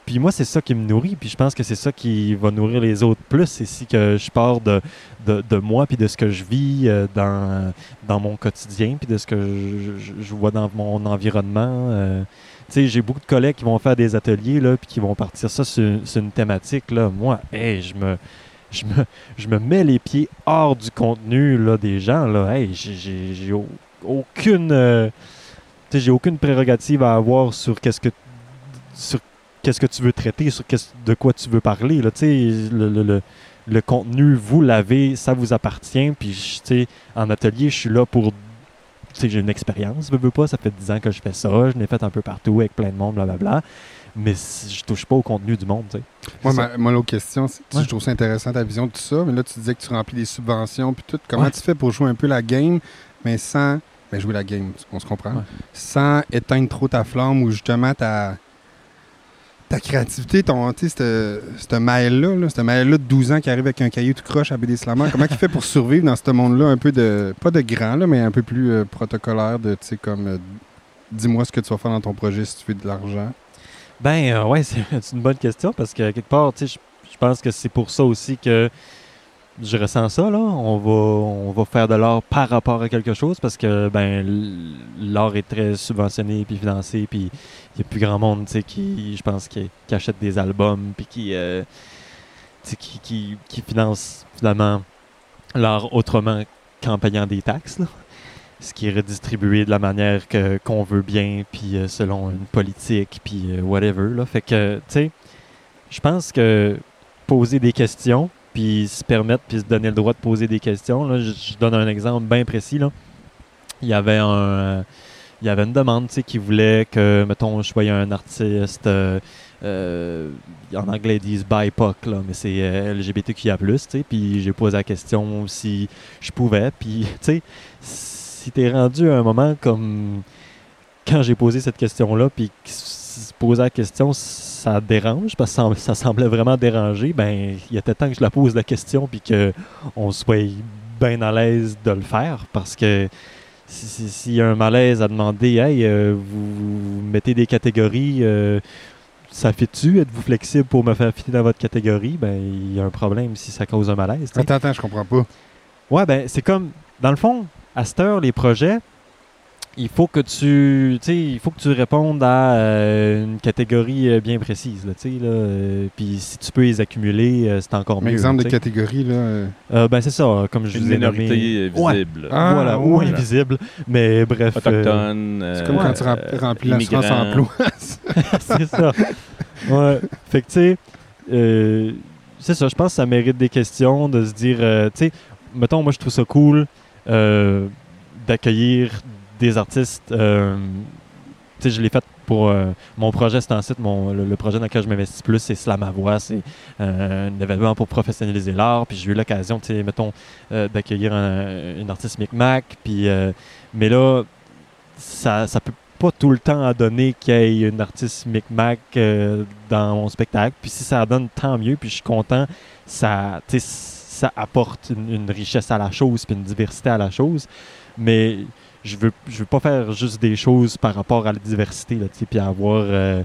Speaker 2: puis moi, c'est ça qui me nourrit. Puis je pense que c'est ça qui va nourrir les autres plus. C'est si que je pars de, de, moi, puis de ce que je vis euh, dans, dans mon quotidien, puis de ce que je, vois dans mon environnement. euh. tu sais, j'ai beaucoup de collègues qui vont faire des ateliers, là, puis qui vont partir ça sur, une thématique. Là. Moi, hey, je me je me, je me mets les pieds hors du contenu là, des gens. Là. Hey, j'ai- j'ai j'ai au- aucune, euh, j'ai aucune prérogative à avoir sur qu'est-ce que sur qu'est-ce que tu veux traiter, sur qu'est-ce- de quoi tu veux parler. Là. Tu sais, Le, le, le, le contenu, vous l'avez, ça vous appartient. Puis, je- tu sais, en atelier, je suis là pour. Tu sais, j'ai une expérience, veux, veux pas, ça fait 10 ans que je fais ça, je l'ai fait un peu partout avec plein de monde, blablabla. Mais je touche pas au contenu du monde, tu sais.
Speaker 1: Moi, ma- moi, l'autre question, c'est- tu
Speaker 2: Ouais.
Speaker 1: je trouve ça intéressant ta vision de tout ça, mais là, tu disais que tu remplis des subventions puis tout. Comment
Speaker 2: Ouais.
Speaker 1: tu fais pour jouer un peu la game, mais sans. Ben, jouer la game, on se comprend.
Speaker 2: Ouais.
Speaker 1: Sans éteindre trop ta flamme ou justement ta. Ta créativité, ton, cette- maëlle-là, là, cette maëlle-là de 12 ans qui arrive avec un cahier tout croche à BD Slammer, comment il fait pour survivre dans ce monde-là un peu de, pas de grand, là, mais un peu plus euh, protocolaire de, tu sais, comme, euh, dis-moi ce que tu vas faire dans ton projet si tu veux de l'argent?
Speaker 2: Ben euh, ouais, c'est une bonne question parce que quelque part, tu sais, je pense que c'est pour ça aussi que je ressens ça là. On va, on va faire de l'art par rapport à quelque chose parce que ben l'art est très subventionné puis financé puis il y a plus grand monde, tu sais, qui, je pense, qui, achète des albums puis qui, euh, qui, qui, qui finance finalement l'art autrement qu'en payant des taxes. Là ce qui est redistribué de la manière que qu'on veut bien, puis euh, selon une politique, puis euh, whatever. Là. Fait que, tu sais, je pense que poser des questions, puis se permettre, puis se donner le droit de poser des questions. Là, je, donne un exemple bien précis. Là. Il y avait un, il y avait une demande, qui voulait que, mettons, je sois un artiste. euh, euh, en anglais, ils disent BIPOC, là, mais c'est euh, LGBTQIA+, puis j'ai posé la question si je pouvais, puis, tu sais, si t'es rendu à un moment comme quand j'ai posé cette question-là, puis se poser la question, ça dérange, parce que ça, semblait vraiment déranger, ben, il était temps que je la pose la question, puis qu'on soit bien à l'aise de le faire, parce que si- si- s'il y a un malaise à demander, hey, euh, vous, vous mettez des catégories, euh, ça fait-tu? Êtes-vous flexible pour me faire fitter dans votre catégorie? Ben, il y a un problème si ça cause un malaise. tu sais.
Speaker 1: Attends, attends, je comprends pas.
Speaker 2: Ouais, ben, c'est comme, dans le fond, à cette heure, les projets, il faut que tu, il faut que tu répondes à euh, une catégorie euh, bien précise, là, là. euh, Puis si tu peux les accumuler, euh, c'est encore
Speaker 1: Un
Speaker 2: mieux.
Speaker 1: exemple de
Speaker 2: tu sais.
Speaker 1: catégorie, là. euh,
Speaker 2: Euh, ben, c'est ça, comme je
Speaker 3: Une
Speaker 2: vous ai nommé.
Speaker 3: minorité
Speaker 2: Ouais.
Speaker 3: visible.
Speaker 1: Ah,
Speaker 2: voilà, ou
Speaker 1: ouais.
Speaker 2: invisible. Mais bref. euh,
Speaker 3: Autochtone.
Speaker 1: C'est comme quand tu remplis,
Speaker 3: euh,
Speaker 1: remplis l'assurance emploi.
Speaker 2: c'est ça. Ouais. Fait que, tu sais, euh, c'est ça, je pense que ça mérite des questions, de se dire, euh, tu sais, mettons, moi, je trouve ça cool euh, d'accueillir des artistes. euh, je l'ai fait pour euh, mon projet, c'est ensuite mon, le, projet dans lequel je m'investis plus, c'est Slam voix. C'est euh, un événement pour professionnaliser l'art. Puis j'ai eu l'occasion, mettons, d'accueillir un- une artiste Micmac. Puis, mais là, ça, ça peut pas tout le temps donner qu'il y ait une artiste Micmac dans mon spectacle. Puis si ça donne, tant mieux. Puis je suis content. Ça, ça apporte une, une richesse à la chose, puis une diversité à la chose. Mais je veux, je veux pas faire juste des choses par rapport à la diversité, là, puis avoir euh,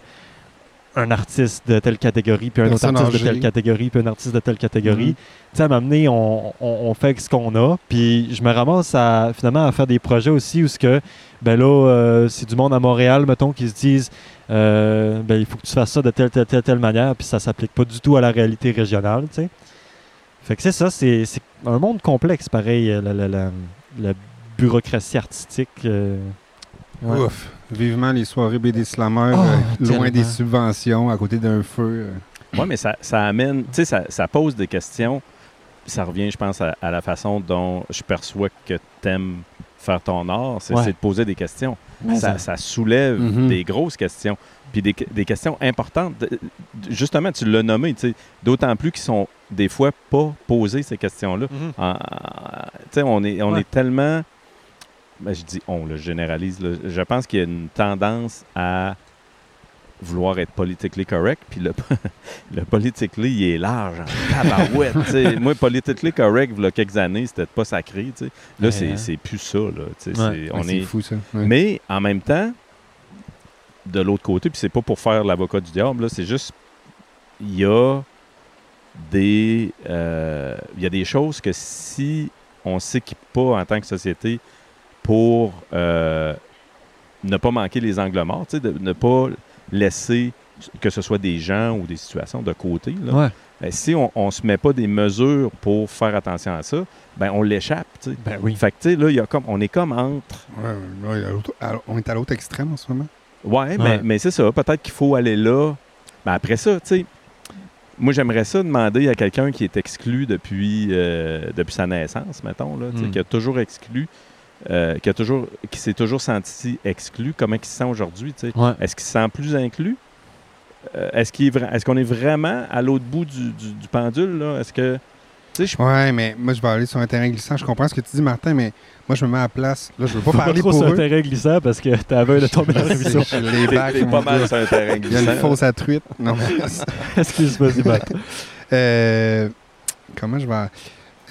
Speaker 2: un artiste de telle catégorie, puis un autre artiste de telle catégorie, puis un artiste de telle catégorie.
Speaker 1: Mhm.
Speaker 2: Tu sais, à m'amener, on, on, on fait ce qu'on a, puis je me ramasse à, finalement à faire des projets aussi où ce que, ben là, euh, c'est du monde à Montréal, mettons, qui se disent, euh, ben il faut que tu fasses ça de telle, telle, telle, telle manière, puis ça s'applique pas du tout à la réalité régionale, tu sais. Fait que c'est ça, c'est un monde complexe, pareil, la, la, la, la bureaucratie artistique. euh, ouais.
Speaker 1: Ouf. Vivement les soirées BD Slammer,
Speaker 2: Oh,
Speaker 1: euh, loin des subventions, à côté d'un feu. euh.
Speaker 3: Oui, mais ça, ça amène, tu sais, ça, ça pose des questions. Ça revient, je pense, à, à la façon dont je perçois que tu aimes faire ton art. C'est
Speaker 2: Ouais.
Speaker 3: de poser des questions. Ça, soulève
Speaker 1: Mhm.
Speaker 3: des grosses questions. Puis des, des questions importantes. Justement, tu l'as nommé, tu sais, d'autant plus qu'ils sont des fois pas posées, ces questions-là. Tu sais, on est, on
Speaker 2: Ouais.
Speaker 3: est tellement. Ben, je dis on, là, je généralise. là. Je pense qu'il y a une tendance à vouloir être politically correct. Puis le, le politically, il est large. en sais. Moi, politically correct, il y a quelques années, c'était pas sacré. Là,
Speaker 2: Ouais,
Speaker 3: c'est
Speaker 2: hein.
Speaker 3: c'est plus ça. Là,
Speaker 2: Ouais.
Speaker 3: c'est- on est,
Speaker 1: fou, ça.
Speaker 3: Mais en même temps, de l'autre côté, puis c'est pas pour faire l'avocat du diable, là, c'est juste il y a des euh, il y a des choses que si on s'équipe pas en tant que société pour euh, ne pas manquer les angles morts, tu sais, de ne pas laisser que ce soit des gens ou des situations de côté. là.
Speaker 2: Ouais.
Speaker 3: Ben, si on ne se met pas des mesures pour faire attention à ça, ben on l'échappe.
Speaker 2: Ben oui.
Speaker 3: Fait que, tu sais, là, il y a comme, on est comme entre
Speaker 1: Ouais, ouais, à l'autre- à- on est à l'autre extrême en ce moment.
Speaker 3: Ouais, mais,
Speaker 2: Ouais.
Speaker 3: mais c'est ça. Peut-être qu'il faut aller là. Mais après ça, tu sais, moi, j'aimerais ça demander à quelqu'un qui est exclu depuis, euh, depuis sa naissance, mettons, là, tu sais,
Speaker 2: Mm.
Speaker 3: qui a toujours exclu, euh, qui, a toujours, qui s'est toujours senti exclu, comment il se sent aujourd'hui, tu sais?
Speaker 2: Ouais.
Speaker 3: Est-ce qu'il se sent plus inclus? Euh, est-ce qu'il est vra- est-ce qu'on est vraiment à l'autre bout du, du- du pendule, là? Est-ce que... Tu sais, je
Speaker 1: Ouais, mais moi, je vais aller sur un terrain glissant. Je comprends ce que tu dis, Martin, mais moi, je me mets à la place. Là, je veux pas
Speaker 2: Faut pas
Speaker 1: parler
Speaker 2: trop
Speaker 1: pour
Speaker 2: sur un terrain glissant parce que t'as aveugle de tomber dans la vision.
Speaker 1: Je les
Speaker 3: t'es
Speaker 1: back,
Speaker 3: t'es
Speaker 1: mon
Speaker 3: pas mal sur un terrain
Speaker 1: Il y a une
Speaker 3: glissant.
Speaker 1: fausse à truite. Non.
Speaker 2: Excuse-moi, c'est bête.
Speaker 1: Euh, comment je vais.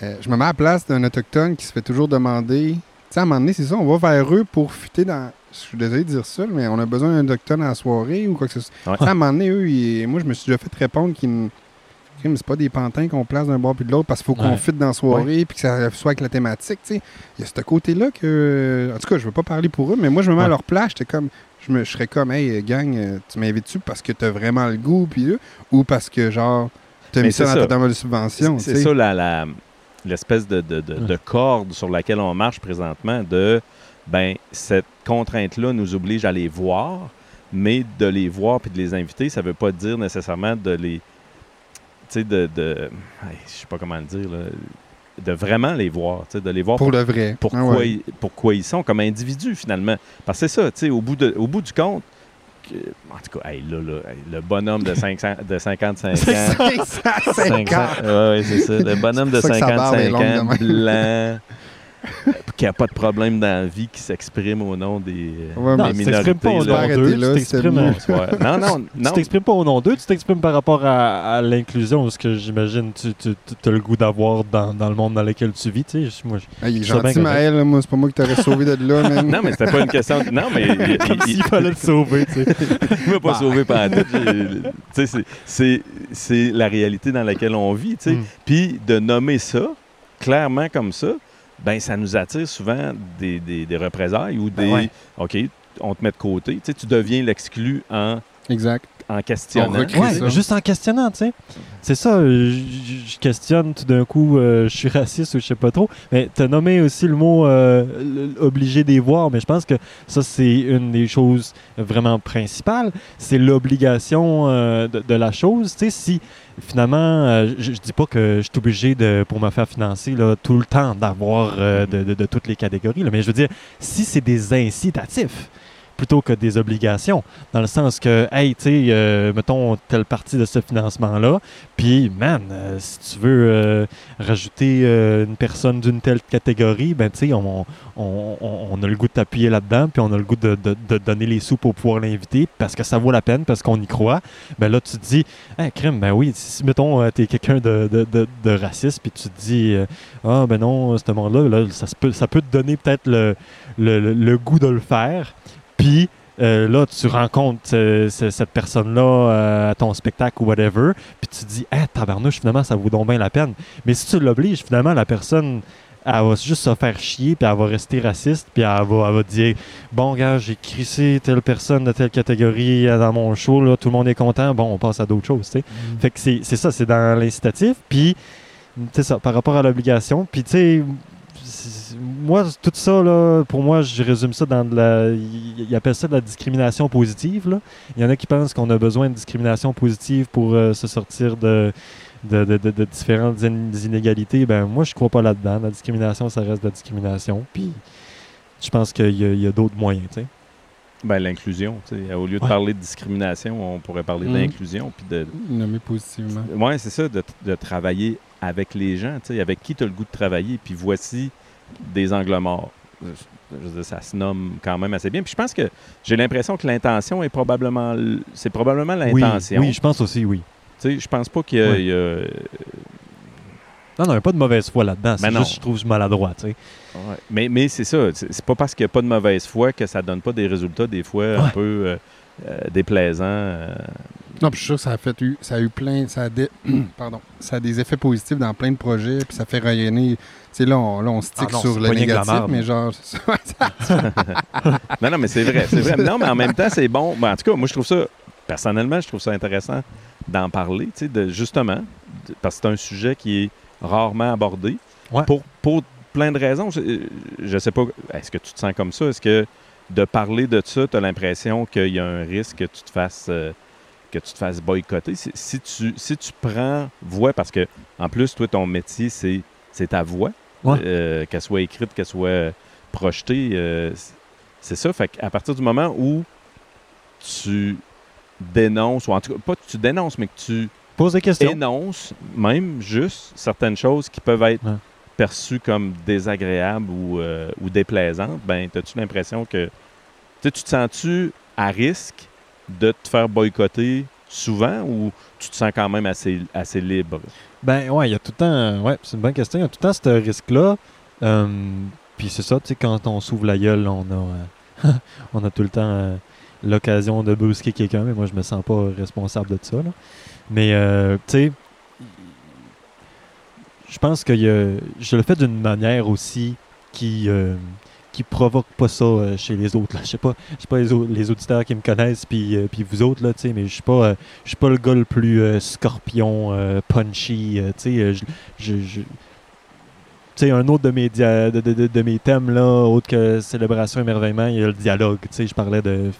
Speaker 1: euh, je me mets à la place d'un Autochtone qui se fait toujours demander. Tu sais, à un moment donné, c'est ça, on va vers eux pour fuiter dans. Je suis désolé de dire ça, mais on a besoin d'un Autochtone à la soirée ou quoi que ce soit.
Speaker 3: Ouais.
Speaker 1: À un moment donné, eux, ils- moi, je me suis déjà fait répondre qu'ils C'est pas des pantins qu'on place d'un bord puis de l'autre parce qu'il faut qu'on
Speaker 2: Ouais.
Speaker 1: dans la soirée puis que ça soit avec la thématique. tu sais. Il y a ce côté-là que. En tout cas, je veux pas parler pour eux, mais moi, je me mets à leur place. J'étais comme. Je, me, je serais comme, hey, gang, euh, tu m'invites-tu parce que t'as vraiment le goût, puis ou parce que, genre, t'as mis ça dans ta de subvention.
Speaker 3: C'est ça la- la- l'espèce de, de- de- corde sur laquelle on marche présentement de ben cette contrainte-là nous oblige à les voir, mais de les voir puis de les inviter, ça ne veut pas dire nécessairement de les sais, de, de je sais pas comment le dire, là, de vraiment les voir, tu sais, de les voir
Speaker 1: Pour le vrai.
Speaker 3: pourquoi,
Speaker 1: Ah ouais.
Speaker 3: ils, pourquoi ils sont comme individus finalement. Parce que c'est ça, tu sais, au, bout de- au bout du compte, en tout cas, hey, là, là, hey, le bonhomme de, 500, de 55 ans.
Speaker 1: 550.
Speaker 3: 500 ouais, c'est ça. Le bonhomme de
Speaker 1: C'est pour ça que sa barbe est
Speaker 3: 55
Speaker 1: longue de
Speaker 3: ans, blanc, qui n'a pas de problème dans la vie, qui s'exprime au nom des,
Speaker 1: Ouais,
Speaker 2: Non,
Speaker 3: des
Speaker 2: tu t'exprimes pas au
Speaker 3: minorités.
Speaker 2: nom d'eux,
Speaker 1: là,
Speaker 2: tu t'exprimes...
Speaker 3: Ouais. Non, non,
Speaker 2: Tu
Speaker 3: non.
Speaker 2: t'exprimes pas au nom d'eux, tu t'exprimes par rapport à, à l'inclusion, ce que j'imagine tu, tu, as le goût d'avoir dans, dans le monde dans lequel tu vis. Tu sais, moi, je-
Speaker 1: Ah, il est gentil. Maël. Moi, c'est pas moi qui t'aurais sauvé de là.
Speaker 3: Non, mais c'était pas une question. de- Non, mais il,
Speaker 2: comme
Speaker 3: il-
Speaker 2: s'il fallait te sauver. Tu sais.
Speaker 3: il m'a pas
Speaker 1: Bah.
Speaker 3: sauvé par. Tu sais, c'est- la réalité dans laquelle on vit. tu sais.
Speaker 2: Mm.
Speaker 3: Puis de nommer ça, clairement comme ça, ben ça nous attire souvent des, des- des représailles ou des.
Speaker 2: Ben ouais.
Speaker 3: OK, on te met de côté. Tu sais, tu deviens l'exclu en,
Speaker 1: Exact.
Speaker 3: En questionnant.
Speaker 2: Ouais,
Speaker 1: ça.
Speaker 2: juste en questionnant, tu sais. C'est ça, je je questionne tout d'un coup, euh, je suis raciste ou je sais pas trop. Mais tu as nommé aussi le mot euh, obligé des voir, mais je pense que ça, c'est une des choses vraiment principales. C'est l'obligation euh, de, de la chose. Tu sais, si finalement, euh, je, je dis pas que je suis obligé de, pour me faire financer là, tout le temps d'avoir euh, de, de- de toutes les catégories, là, mais je veux dire, si c'est des incitatifs plutôt que des obligations, dans le sens que, hey, tu sais, euh, mettons telle partie de ce financement-là, puis, man, euh, si tu veux euh, rajouter une personne d'une telle catégorie, ben, tu sais, on, on, a le goût de t'appuyer là-dedans, puis on a le goût de, de- donner les sous pour pouvoir l'inviter, parce que ça vaut la peine, parce qu'on y croit. Ben là, tu te dis, hey, crème, ben oui, si, mettons, euh, t'es quelqu'un de, de, raciste, puis tu te dis, ah, ben non, ce monde-là, là, ça, peut, ça peut te donner peut-être le, le- le goût de le faire, puis euh, là, tu rencontres euh, ce- cette personne-là euh, à ton spectacle ou whatever, puis tu te dis, ah, tabarnouche, finalement, ça vaut donc bien la peine. Mais si tu l'obliges, finalement, la personne, elle va juste se faire chier, puis elle va rester raciste, puis elle va, elle va dire, bon, gars, j'ai crissé telle personne de telle catégorie dans mon show, là, tout le monde est content, bon, on passe à d'autres choses, tu sais. Fait que c'est ça, c'est dans l'incitatif, puis c'est ça, par rapport à l'obligation, puis tu sais, moi, tout ça, là, pour moi, je résume ça dans de la. Ils appellent ça de la discrimination positive. Là. Il y en a qui pensent qu'on a besoin de discrimination positive pour euh, se sortir de, de, de- de- de différentes in- inégalités. Ben, moi, je crois pas là-dedans. La discrimination, ça reste de la discrimination. Puis, je pense qu'il y a, d'autres moyens. tu sais.
Speaker 3: Ben, l'inclusion. tu sais. Au lieu de
Speaker 2: Ouais.
Speaker 3: parler de discrimination, on pourrait parler
Speaker 1: Mm.
Speaker 3: d'inclusion. Puis de,
Speaker 1: Nommé positivement.
Speaker 3: Oui, c'est ça, de, de travailler avec les gens, tu sais, avec qui tu as le goût de travailler? Puis voici des angles morts. Je- je veux dire, ça se nomme quand même assez bien. Puis je pense que j'ai l'impression que l'intention est probablement. C'est probablement l'intention.
Speaker 2: Oui, oui, je pense aussi, oui.
Speaker 3: Tu sais, je pense pas qu'il y a.
Speaker 2: Ouais.
Speaker 3: il y a-
Speaker 2: Non, non, il n'y a pas de mauvaise foi là-dedans. C'est
Speaker 3: Ben non.
Speaker 2: juste, je trouve, que je suis maladroit. tu sais.
Speaker 3: Ouais. Mais, mais c'est ça. C'est c'est pas parce qu'il n'y a pas de mauvaise foi que ça donne pas des résultats, des fois, un peu euh, euh, déplaisants. euh.
Speaker 1: Non, puis je suis sûr que ça a fait eu, ça a eu plein, ça a, des- pardon, ça a des effets positifs dans plein de projets, puis ça fait rayonner. Tu sais, là, on, là, on stick
Speaker 2: Ah non,
Speaker 1: sur le négatif, mais genre.
Speaker 3: Non, non, mais c'est vrai, c'est vrai. Non, mais en même temps, c'est bon. Ben, en tout cas, moi, je trouve ça, personnellement, je trouve ça intéressant d'en parler, tu sais, de, justement, de- parce que c'est un sujet qui est rarement abordé.
Speaker 2: Ouais.
Speaker 3: Pour, pour plein de raisons. Je, je sais pas, est-ce que tu te sens comme ça? Est-ce que de parler de ça, tu as l'impression qu'il y a un risque que tu te fasses. euh, que tu te fasses boycotter? Si, si tu, si tu prends voix, parce que en plus, toi, ton métier, c'est, c'est ta voix,
Speaker 2: Ouais.
Speaker 3: euh, qu'elle soit écrite, qu'elle soit projetée, euh, c'est ça. Fait qu'à partir du moment où tu dénonces, ou en tout cas, pas que tu dénonces, mais que tu
Speaker 2: Pose des questions.
Speaker 3: énonces même juste certaines choses qui peuvent être
Speaker 2: Ouais.
Speaker 3: perçues comme désagréables ou, euh, ou déplaisantes, ben, as-tu l'impression que. Tu te sens-tu à risque de te faire boycotter souvent ou tu te sens quand même assez, assez libre?
Speaker 2: Ben ouais, il y a tout le temps. Ouais, c'est une bonne question. Il y a tout le temps ce risque-là. Euh, Puis c'est ça, tu sais, quand on s'ouvre la gueule, on a, euh, on a tout le temps euh, l'occasion de brusquer quelqu'un, mais moi je me sens pas responsable de ça. là. Mais euh, tu sais, je pense que je le fais d'une manière aussi qui euh, qui provoque pas ça euh, chez les autres. là. Je sais pas, je sais pas les, les auditeurs qui me connaissent puis euh, puis vous autres là, mais je suis pas euh, je suis pas le gars le plus scorpion punchy, tu sais, un autre de mes, dia- de, de- de- mes thèmes, là, autre que célébration, émerveillement, il y a le dialogue. Je parlais de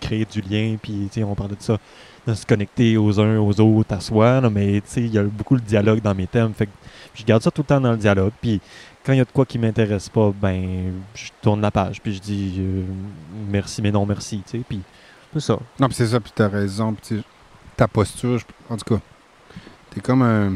Speaker 2: créer du lien, puis on parlait de ça de se connecter aux uns aux autres, à soi, là, mais il y a beaucoup de dialogue dans mes thèmes. Fait que je garde ça tout le temps dans le dialogue. Puis quand il y a de quoi qui m'intéresse pas, ben je tourne la page, puis je dis euh, merci, mais non merci, tu sais. Puis c'est ça.
Speaker 1: Non, c'est ça, puis t'as raison. Puis ta posture, en tout cas, t'es comme un.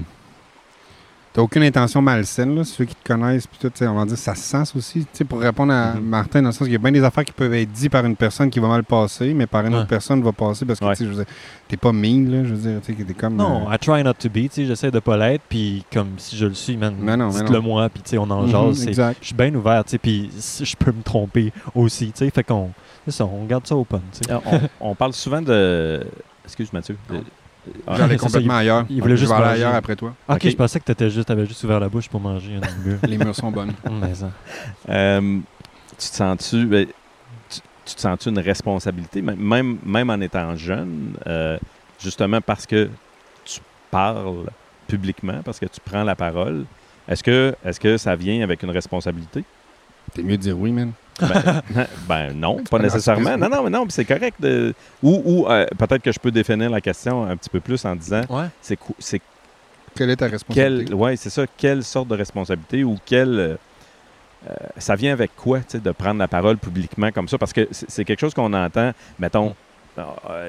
Speaker 1: T'as aucune intention malsaine, là, ceux qui te connaissent, puis tout, tu sais, on va dire, ça se sent aussi. Tu sais, pour répondre à
Speaker 2: Mhm.
Speaker 1: Martin, dans le sens qu'il y a bien des affaires qui peuvent être dites par une personne qui va mal passer, mais par une
Speaker 2: Ouais.
Speaker 1: autre personne va passer parce que,
Speaker 3: Ouais.
Speaker 1: tu sais, je veux dire, t'es pas mean, là, je veux dire, tu sais, que t'es comme.
Speaker 2: Non,
Speaker 1: euh,
Speaker 2: I try not to be, tu sais, j'essaie de pas l'être, puis comme si je le suis, man, dites-le moi, puis tu sais, on en jase, c'est-
Speaker 1: exact.
Speaker 2: je suis bien ouvert, tu sais, puis je peux me tromper aussi, tu sais, fait qu'on, c'est ça, on garde ça open, tu sais.
Speaker 3: Euh, on, on parle souvent de. Excuse Mathieu. De-
Speaker 1: J'allais
Speaker 2: c'est ça,
Speaker 1: complètement ailleurs.
Speaker 2: il voulait
Speaker 1: Je
Speaker 2: juste
Speaker 1: aller ailleurs après toi.
Speaker 2: ok,
Speaker 3: ok.
Speaker 2: je pensais que t'étais juste, t'avais juste ouvert la bouche pour manger un mur.
Speaker 1: Les murs sont bonnes.
Speaker 2: Mais ça.
Speaker 3: Euh, tu te sens-tu. ben, tu, tu te sens-tu une responsabilité, même- même, même en étant jeune, euh, justement parce que tu parles publiquement, parce que tu prends la parole, est-ce que, est que ça vient avec une responsabilité?
Speaker 1: T'es mieux de dire oui, man.
Speaker 3: Ben, ben non, pas nécessairement. Non, non, mais non, puis c'est correct. De, ou ou euh, peut-être que je peux définir la question un petit peu plus en disant
Speaker 2: Ouais.
Speaker 3: c'est quoi- c'est
Speaker 1: Quelle est ta responsabilité?
Speaker 3: ouais, c'est ça, quelle sorte de responsabilité ou quelle. euh, euh, ça vient avec quoi, de prendre la parole publiquement comme ça? Parce que c'est quelque chose qu'on entend, mettons, euh,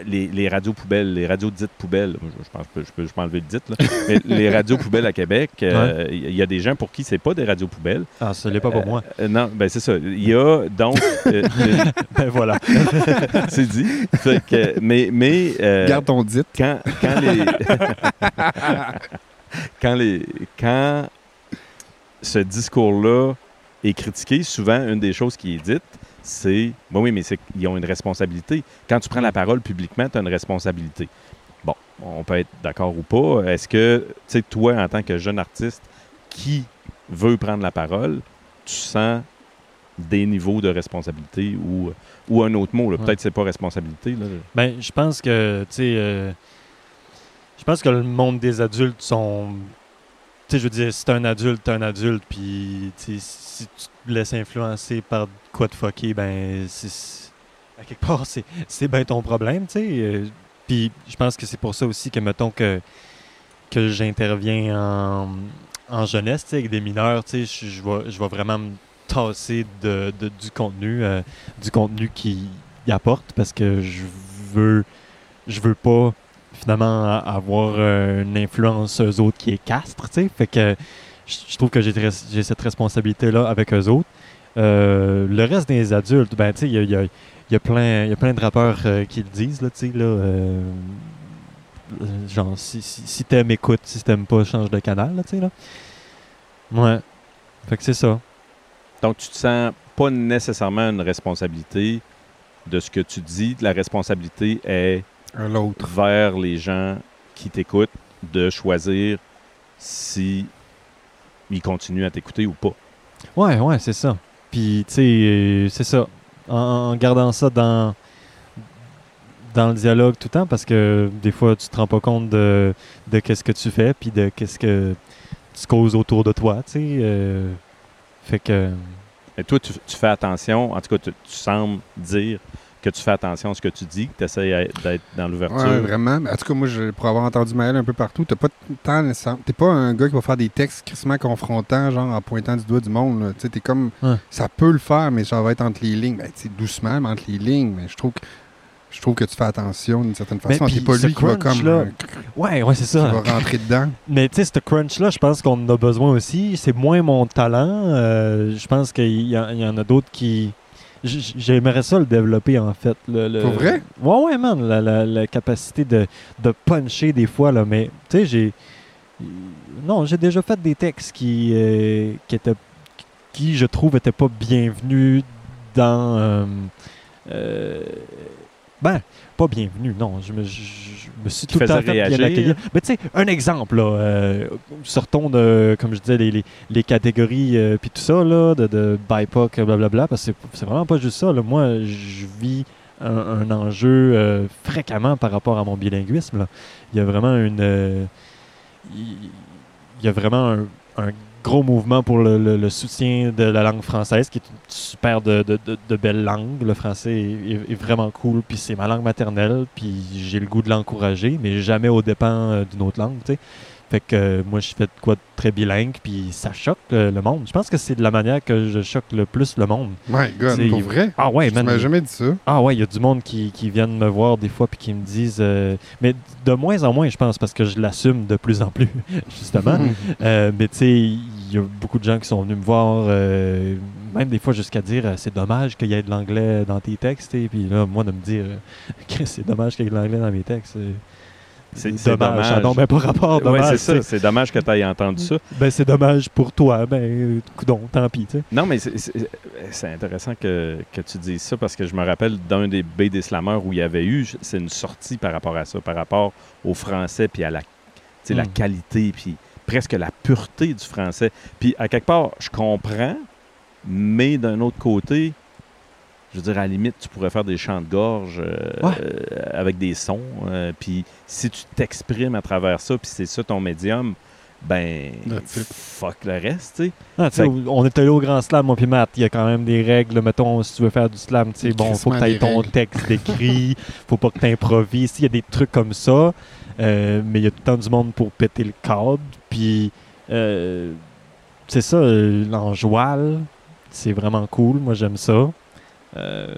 Speaker 3: les, les radios poubelles, les radios dites poubelles, je, je pense que je peux, je peux enlever le dites, là, mais les radios poubelles à Québec, euh, il y a des gens pour qui c'est pas des radios poubelles.
Speaker 2: Ah, ce l'est pas pour moi.
Speaker 3: Euh, non, ben c'est ça. Il y a donc. euh,
Speaker 2: ben voilà.
Speaker 3: c'est dit. Fait que, mais mais euh,
Speaker 1: Garde ton dit.
Speaker 3: quand, quand les. quand les. Quand ce discours-là est critiqué, souvent, une des choses qui est dite, c'est. Bon, oui, mais qu'ils ont une responsabilité. Quand tu prends la parole publiquement, tu as une responsabilité. Bon, on peut être d'accord ou pas. Est-ce que, tu sais, toi, en tant que jeune artiste qui veut prendre la parole, tu sens des niveaux de responsabilité ou, ou un autre mot.
Speaker 2: Ouais.
Speaker 3: peut-être que c'est pas responsabilité. Là.
Speaker 2: Ben, je pense que, tu sais, euh, je pense que le monde des adultes sont. Tu sais, je veux dire, si t'es un adulte, t'es un adulte, puis, si tu te laisses influencer par quoi de fucké, ben. À quelque part, c'est, bien ton problème, tu sais. euh, puis, je pense que c'est pour ça aussi que, mettons, que, que j'interviens en, en jeunesse, tu sais, avec des mineurs, tu sais, je- je vais, je vais vraiment me tasser de, de- du contenu, euh, du contenu qui y apporte, parce que je veux, je veux pas finalement avoir euh, une influence eux autres qui est castre, tu sais. Fait que je trouve que j'ai cette responsabilité-là avec eux autres. Euh, le reste des adultes, ben, tu sais, il y y a- plein de rappeurs euh, qui le disent, là, tu sais, là. genre, si, si, si t'aimes, écoute. Si t'aimes pas, change de canal, là, tu sais, là. Ouais. Fait que c'est ça.
Speaker 3: Donc, tu te sens pas nécessairement une responsabilité de ce que tu dis. La responsabilité est
Speaker 1: L'autre.
Speaker 3: vers les gens qui t'écoutent de choisir si ils continuent à t'écouter ou pas.
Speaker 2: Ouais, ouais, c'est ça. Puis, tu sais, euh, c'est ça. En, en gardant ça dans, dans le dialogue tout le temps, parce que des fois, tu te rends pas compte de, de qu'est-ce que tu fais, puis de qu'est-ce que tu causes autour de toi, tu sais. euh, fait que...
Speaker 3: Et toi, tu, tu fais attention, en tout cas, tu, tu sembles dire que tu fais attention à ce que tu dis, que tu essaies d'être dans l'ouverture?
Speaker 1: Ouais, vraiment. En tout cas, moi, je, pour avoir entendu Maël un peu partout, t'as pas tant T'es pas un gars qui va faire des textes crissement confrontants, genre en pointant du doigt du monde. là. Tu sais, t'es comme.
Speaker 2: Ouais.
Speaker 1: Ça peut le faire, mais ça va être entre les lignes. Ben, tu sais, doucement, mais entre les lignes. Mais je trouve que. Je trouve que tu fais attention d'une certaine
Speaker 2: Mais
Speaker 1: façon.
Speaker 2: puis
Speaker 1: T'es pas
Speaker 2: ce
Speaker 1: lui qui va comme.
Speaker 2: crunch-là,
Speaker 1: euh,
Speaker 2: Ouais, ouais, c'est
Speaker 1: qui
Speaker 2: ça.
Speaker 1: va rentrer dedans.
Speaker 2: Mais tu sais, ce crunch-là, je pense qu'on en a besoin aussi. C'est moins mon talent. Euh, je pense qu'il y en a d'autres qui. J'aimerais ça le développer, en fait. Le, le-
Speaker 1: Pour vrai?
Speaker 2: Ouais, ouais, man. La, la- la capacité de, de puncher des fois, là. Mais tu sais, j'ai. Non, j'ai déjà fait des textes qui, euh, qui étaient. qui, je trouve, étaient pas bienvenus dans. euh, euh, ben, pas bienvenue, non. Je me, je, je me suis tout le temps fait bien accueillir. Mais tu sais, un exemple, là. euh, sortons de, comme je disais, les, les, les catégories euh, puis tout ça, là, de, de BIPOC, blablabla, parce que c'est- vraiment pas juste ça. Là. Moi, je vis un, un enjeu euh, fréquemment par rapport à mon bilinguisme. là. Il y a vraiment une. euh, il il y a vraiment un, un gros mouvement pour le, le- soutien de la langue française, qui est une super de, de, de- belle langue. Le français est, vraiment cool, puis c'est ma langue maternelle, puis j'ai le goût de l'encourager, mais jamais aux dépens euh, d'une autre langue. Fait que euh, moi, je fais de quoi de très bilingue, puis ça choque euh, le monde. Je pense que c'est de la manière que je choque le plus le monde.
Speaker 1: My God,
Speaker 2: C'est-
Speaker 1: pour vrai?
Speaker 2: Ah ouais, man.
Speaker 1: jamais dit ça.
Speaker 2: Ah ouais, il y a du monde qui, qui viennent me voir des fois puis qui me disent... euh, mais de moins en moins, je pense, parce que je l'assume de plus en plus, justement. Euh, mais tu sais, il y a beaucoup de gens qui sont venus me voir, même des fois jusqu'à dire c'est dommage qu'il y ait de l'anglais dans tes textes. Et puis là, moi, de me dire c'est dommage qu'il y ait de l'anglais dans mes textes.
Speaker 3: C'est
Speaker 2: dommage. Ça
Speaker 3: dommage.
Speaker 2: n'a pas rapport,
Speaker 3: Ouais, c'est. C'est dommage que tu aies entendu ça.
Speaker 2: Ben, c'est dommage pour toi. Ben, coudonc, tant pis.
Speaker 3: Non, mais c'est- intéressant que, que tu dises ça parce que je me rappelle d'un des B des où il y avait eu, c'est une sortie par rapport à ça, par rapport au français puis à la, la
Speaker 2: Mm.
Speaker 3: qualité puis presque la pureté du français. Puis à quelque part, je comprends, mais d'un autre côté, je veux dire, à la limite, tu pourrais faire des chants de gorge euh,
Speaker 2: Ouais.
Speaker 3: euh, avec des sons. euh, puis si tu t'exprimes à travers ça, puis c'est ça ton médium, ben, fuck le reste, tu sais.
Speaker 2: Ah,
Speaker 3: Fait
Speaker 2: on est allé au grand slam, moi puis Matt. Il y a quand même des règles. Mettons, si tu veux faire du slam, tu sais, bon, faut que tu aies ton texte écrit, faut pas que tu improvises. Il y a des trucs comme ça, euh, mais il y a tout le temps du monde pour péter le cadre. Puis, euh, c'est ça, l'enjoual, c'est vraiment cool. Moi, j'aime ça. Euh,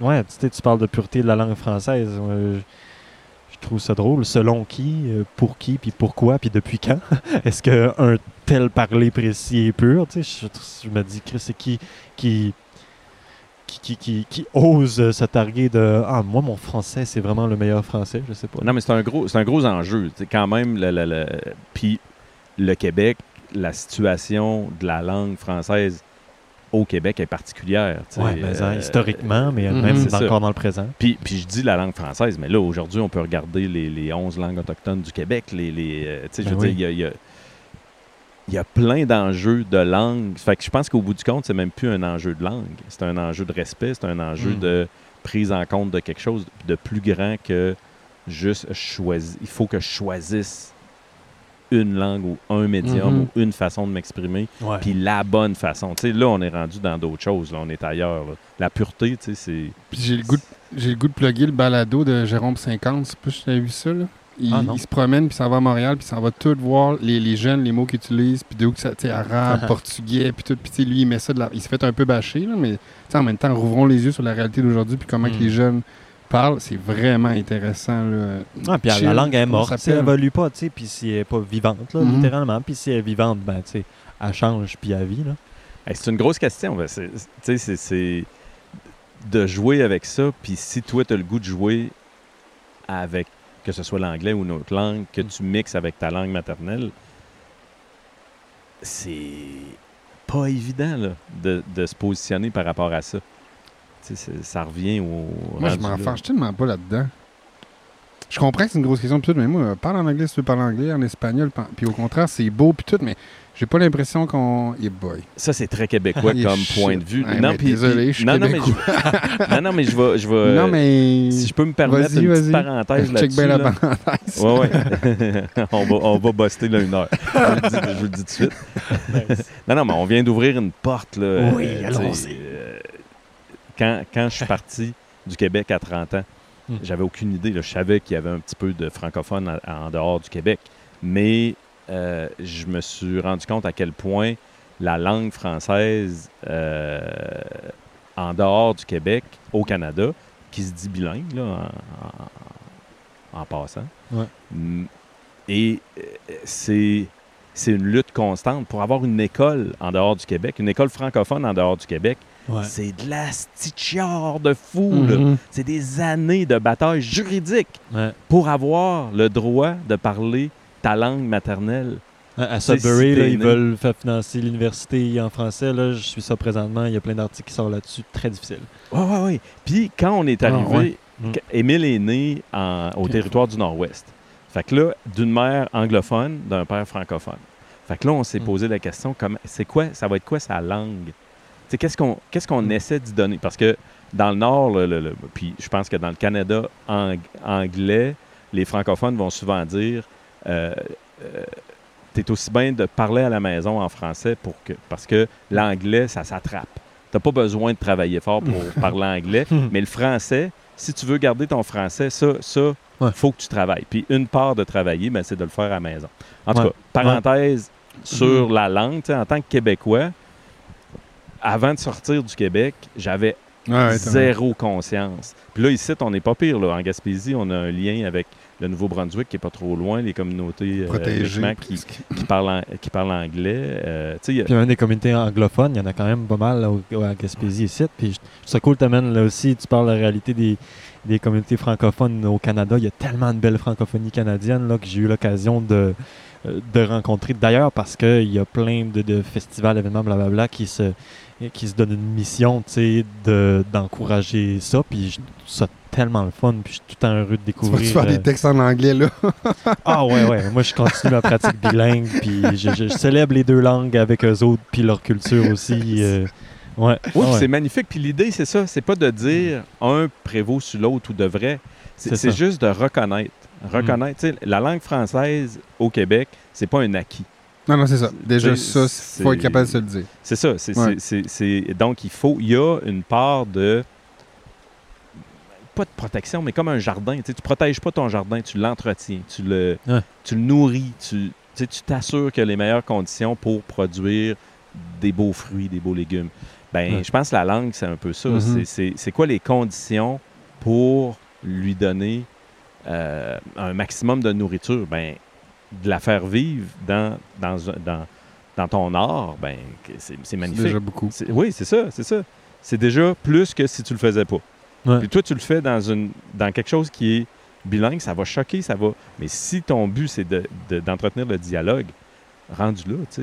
Speaker 2: ouais, tu sais, tu parles de pureté de la langue française. Moi, je, je trouve ça drôle. Selon qui, euh, pour qui, puis pourquoi, puis depuis quand? Est-ce qu'un tel parler précis et pur, tu sais, je, je me dis, Chris, c'est qui qui, qui, qui, qui, qui ose euh, se targuer de Ah, moi, mon français, c'est vraiment le meilleur français, je sais pas.
Speaker 3: Non, mais c'est un gros, c'est un gros enjeu. Tu sais, quand même, le, le- le- puis le Québec, la situation de la langue française au Québec est particulière.
Speaker 2: Ouais, mais
Speaker 3: Euh,
Speaker 2: historiquement, mais
Speaker 1: mhm,
Speaker 2: même
Speaker 3: c'est ça.
Speaker 2: encore dans le présent.
Speaker 3: Puis, puis je dis la langue française, mais là, aujourd'hui, on peut regarder les, les 11 langues autochtones du Québec. Les, les, euh, tu sais, je
Speaker 2: Ben
Speaker 3: veux
Speaker 2: oui.
Speaker 3: dire, il y a, il y a- il y a plein d'enjeux de langue. Fait que je pense qu'au bout du compte, c'est même plus un enjeu de langue. C'est un enjeu de respect, c'est un enjeu
Speaker 2: Mm.
Speaker 3: de prise en compte de quelque chose de plus grand que juste choisir. Il faut que je choisisse une langue ou un médium
Speaker 1: Mhm.
Speaker 3: ou une façon de m'exprimer, puis la bonne façon. Tu sais, là, on est rendu dans d'autres choses. Là, on est ailleurs. là. La pureté, tu sais, c'est...
Speaker 1: Puis j'ai le goût de, j'ai le goût de plugger le balado de Jérôme 50. Je sais pas si tu as vu ça, là? Il,
Speaker 2: Ah,
Speaker 1: il se promène, puis s'en va à Montréal, puis s'en va tout voir les, les jeunes, les mots qu'ils utilisent, puis d'où que ça, tu sais, arabe, portugais, puis tout. Puis tu sais, lui, il met ça de la... Il se fait un peu bâcher, là, mais tu sais, en même temps, rouvrons les yeux sur la réalité d'aujourd'hui, puis comment
Speaker 2: Mm.
Speaker 1: que les jeunes C'est vraiment intéressant, là.
Speaker 2: Ah, puis
Speaker 1: Chill,
Speaker 2: la langue est morte, elle évolue pas, tu sais, puis si elle est pas vivante, là,
Speaker 1: Mhm.
Speaker 2: littéralement, puis si elle est vivante, ben, tu sais, elle change, puis elle vit, là.
Speaker 3: Hey, c'est une grosse question. Ben, c'est- Tu sais, c'est- c'est de jouer avec ça. Puis si toi, tu as le goût de jouer avec, que ce soit l'anglais ou une autre langue, que
Speaker 2: Mm.
Speaker 3: tu mixes avec ta langue maternelle, c'est pas évident là, de, de se positionner par rapport à ça. Ça revient au.
Speaker 1: Moi, je m'en fâche tellement pas là-dedans. Je comprends que c'est une grosse question, tout, mais moi, parle en anglais si tu veux parler anglais, en espagnol, puis au contraire, c'est beau, puis tout, mais j'ai pas l'impression qu'on. Boy.
Speaker 3: Ça, c'est très québécois comme point de vue. Non,
Speaker 1: mais désolé, je suis
Speaker 3: non, non, mais
Speaker 1: québécois.
Speaker 3: je, non, non, mais je vais. Je vais
Speaker 1: non, mais.
Speaker 3: Si je peux me permettre une petite
Speaker 1: vas-y.
Speaker 3: parenthèse
Speaker 1: Check
Speaker 3: là-dessus.
Speaker 1: bien la parenthèse.
Speaker 3: Ouais, ouais. on, va, on va buster là une heure. Je vous le dis, tout de suite. Non, non, mais on vient d'ouvrir une porte. Là,
Speaker 2: Oui,
Speaker 3: sais,
Speaker 2: allons-y.
Speaker 3: euh, quand, quand je suis parti du Québec à 30 ans,
Speaker 2: Hmm.
Speaker 3: j'avais aucune idée. là. Je savais qu'il y avait un petit peu de francophones en, en dehors du Québec. Mais euh, je me suis rendu compte à quel point la langue française euh, en dehors du Québec, au Canada, qui se dit bilingue là, en, en- en passant,
Speaker 2: Ouais.
Speaker 3: Mm, et euh, c'est une lutte constante pour avoir une école en dehors du Québec, une école francophone en dehors du Québec.
Speaker 2: Ouais.
Speaker 3: C'est de la stitchiard de fou.
Speaker 1: Mhm.
Speaker 3: C'est des années de bataille juridique
Speaker 2: Ouais.
Speaker 3: pour avoir le droit de parler ta langue maternelle.
Speaker 2: À, Sudbury, là, ils veulent faire financer l'université en français. Là, je suis ça présentement. Il y a plein d'articles qui sortent là-dessus. Très difficile.
Speaker 3: Oui, oui, oui. Puis quand on est
Speaker 1: Ah,
Speaker 3: arrivé,
Speaker 1: ouais.
Speaker 3: Qu- Émile est né en- au territoire du Nord-Ouest. Fait que là, d'une mère anglophone, d'un père francophone. Fait que là, on s'est
Speaker 2: Mm.
Speaker 3: posé la question, comme, c'est quoi, ça va être quoi sa langue? Qu'est-ce qu'on qu'est-ce qu'on
Speaker 2: Mm.
Speaker 3: essaie d'y donner? Parce que dans le Nord, le- le- le- puis je pense que dans le Canada ang- anglais, les francophones vont souvent dire euh, euh, tu es aussi bien de parler à la maison en français pour que, parce que l'anglais, ça s'attrape. Tu n'as pas besoin de travailler fort pour parler anglais, mais le français, si tu veux garder ton français, ça, ça,
Speaker 2: Ouais.
Speaker 3: faut que tu travailles. Puis une part de travailler, ben, c'est de le faire à la maison. En tout
Speaker 2: Ouais.
Speaker 3: cas, parenthèse sur la langue, en tant que Québécois, avant de sortir du Québec, j'avais
Speaker 1: ouais,
Speaker 3: zéro conscience. Puis là, ici, on n'est pas pire. Là. En Gaspésie, on a un lien avec le Nouveau-Brunswick qui est pas trop loin, les communautés euh, qui, qui, parlent en- qui parlent anglais. Euh, tu sais, il y a-
Speaker 2: Puis même des communautés anglophones, il y en a quand même pas mal là, au- à Gaspésie ici. Puis ça cool, t'amènes là aussi, tu parles de la réalité des, des communautés francophones au Canada. Il y a tellement de belles francophonies canadiennes là, que j'ai eu l'occasion de, euh, de rencontrer. D'ailleurs, parce qu'il y a plein de, de festivals, événements, blablabla, qui se, qui se donnent une mission, tu sais, de- d'encourager ça. Puis je trouve ça tellement le fun. Puis je suis tout le temps heureux de
Speaker 1: Tu vas
Speaker 2: découvrir.
Speaker 1: faire des
Speaker 2: euh,
Speaker 1: textes en anglais, là?
Speaker 2: ah ouais, ouais. Moi, je continue ma pratique bilingue, puis je, je- je célèbre les deux langues avec eux autres, puis leur culture aussi. euh, ouais.
Speaker 3: Oui,
Speaker 2: Ah ouais.
Speaker 3: c'est magnifique. Puis l'idée, c'est ça. C'est pas de dire un prévaut sur l'autre ou de vrai. C'est juste de reconnaître. Reconnaître. Tu sais, La langue française au Québec, c'est pas un acquis.
Speaker 1: Non, non, c'est ça. Déjà, ça, il faut être
Speaker 3: c'est-
Speaker 1: capable de se le dire.
Speaker 3: C'est ça. c'est
Speaker 1: Ouais.
Speaker 3: c'est- c'est- c'est- Donc, il faut. Il y a une part de. Pas de protection, mais comme un jardin. Tu sais, tu protèges pas ton jardin, tu l'entretiens, tu le,
Speaker 2: Ouais.
Speaker 3: tu le nourris, tu tu sais, tu t'assures qu'il y a les meilleures conditions pour produire des beaux fruits, des beaux légumes. Ben,
Speaker 2: Ouais.
Speaker 3: je pense que la langue, c'est un peu ça.
Speaker 1: Mhm.
Speaker 3: C'est- C'est c'est quoi les conditions pour lui donner euh, un maximum de nourriture? Ben, de la faire vivre dans, dans, un- dans, dans ton art, ben, que c'est c'est
Speaker 1: C'est
Speaker 3: magnifique.
Speaker 1: déjà beaucoup.
Speaker 3: Oui, c'est ça, c'est ça. C'est déjà plus que si tu le faisais pas.
Speaker 2: Ouais.
Speaker 3: Puis toi, tu le fais dans une dans quelque chose qui est bilingue, ça va choquer, ça va. Mais si ton but, c'est de- de- d'entretenir le dialogue, rendu là, tu sais,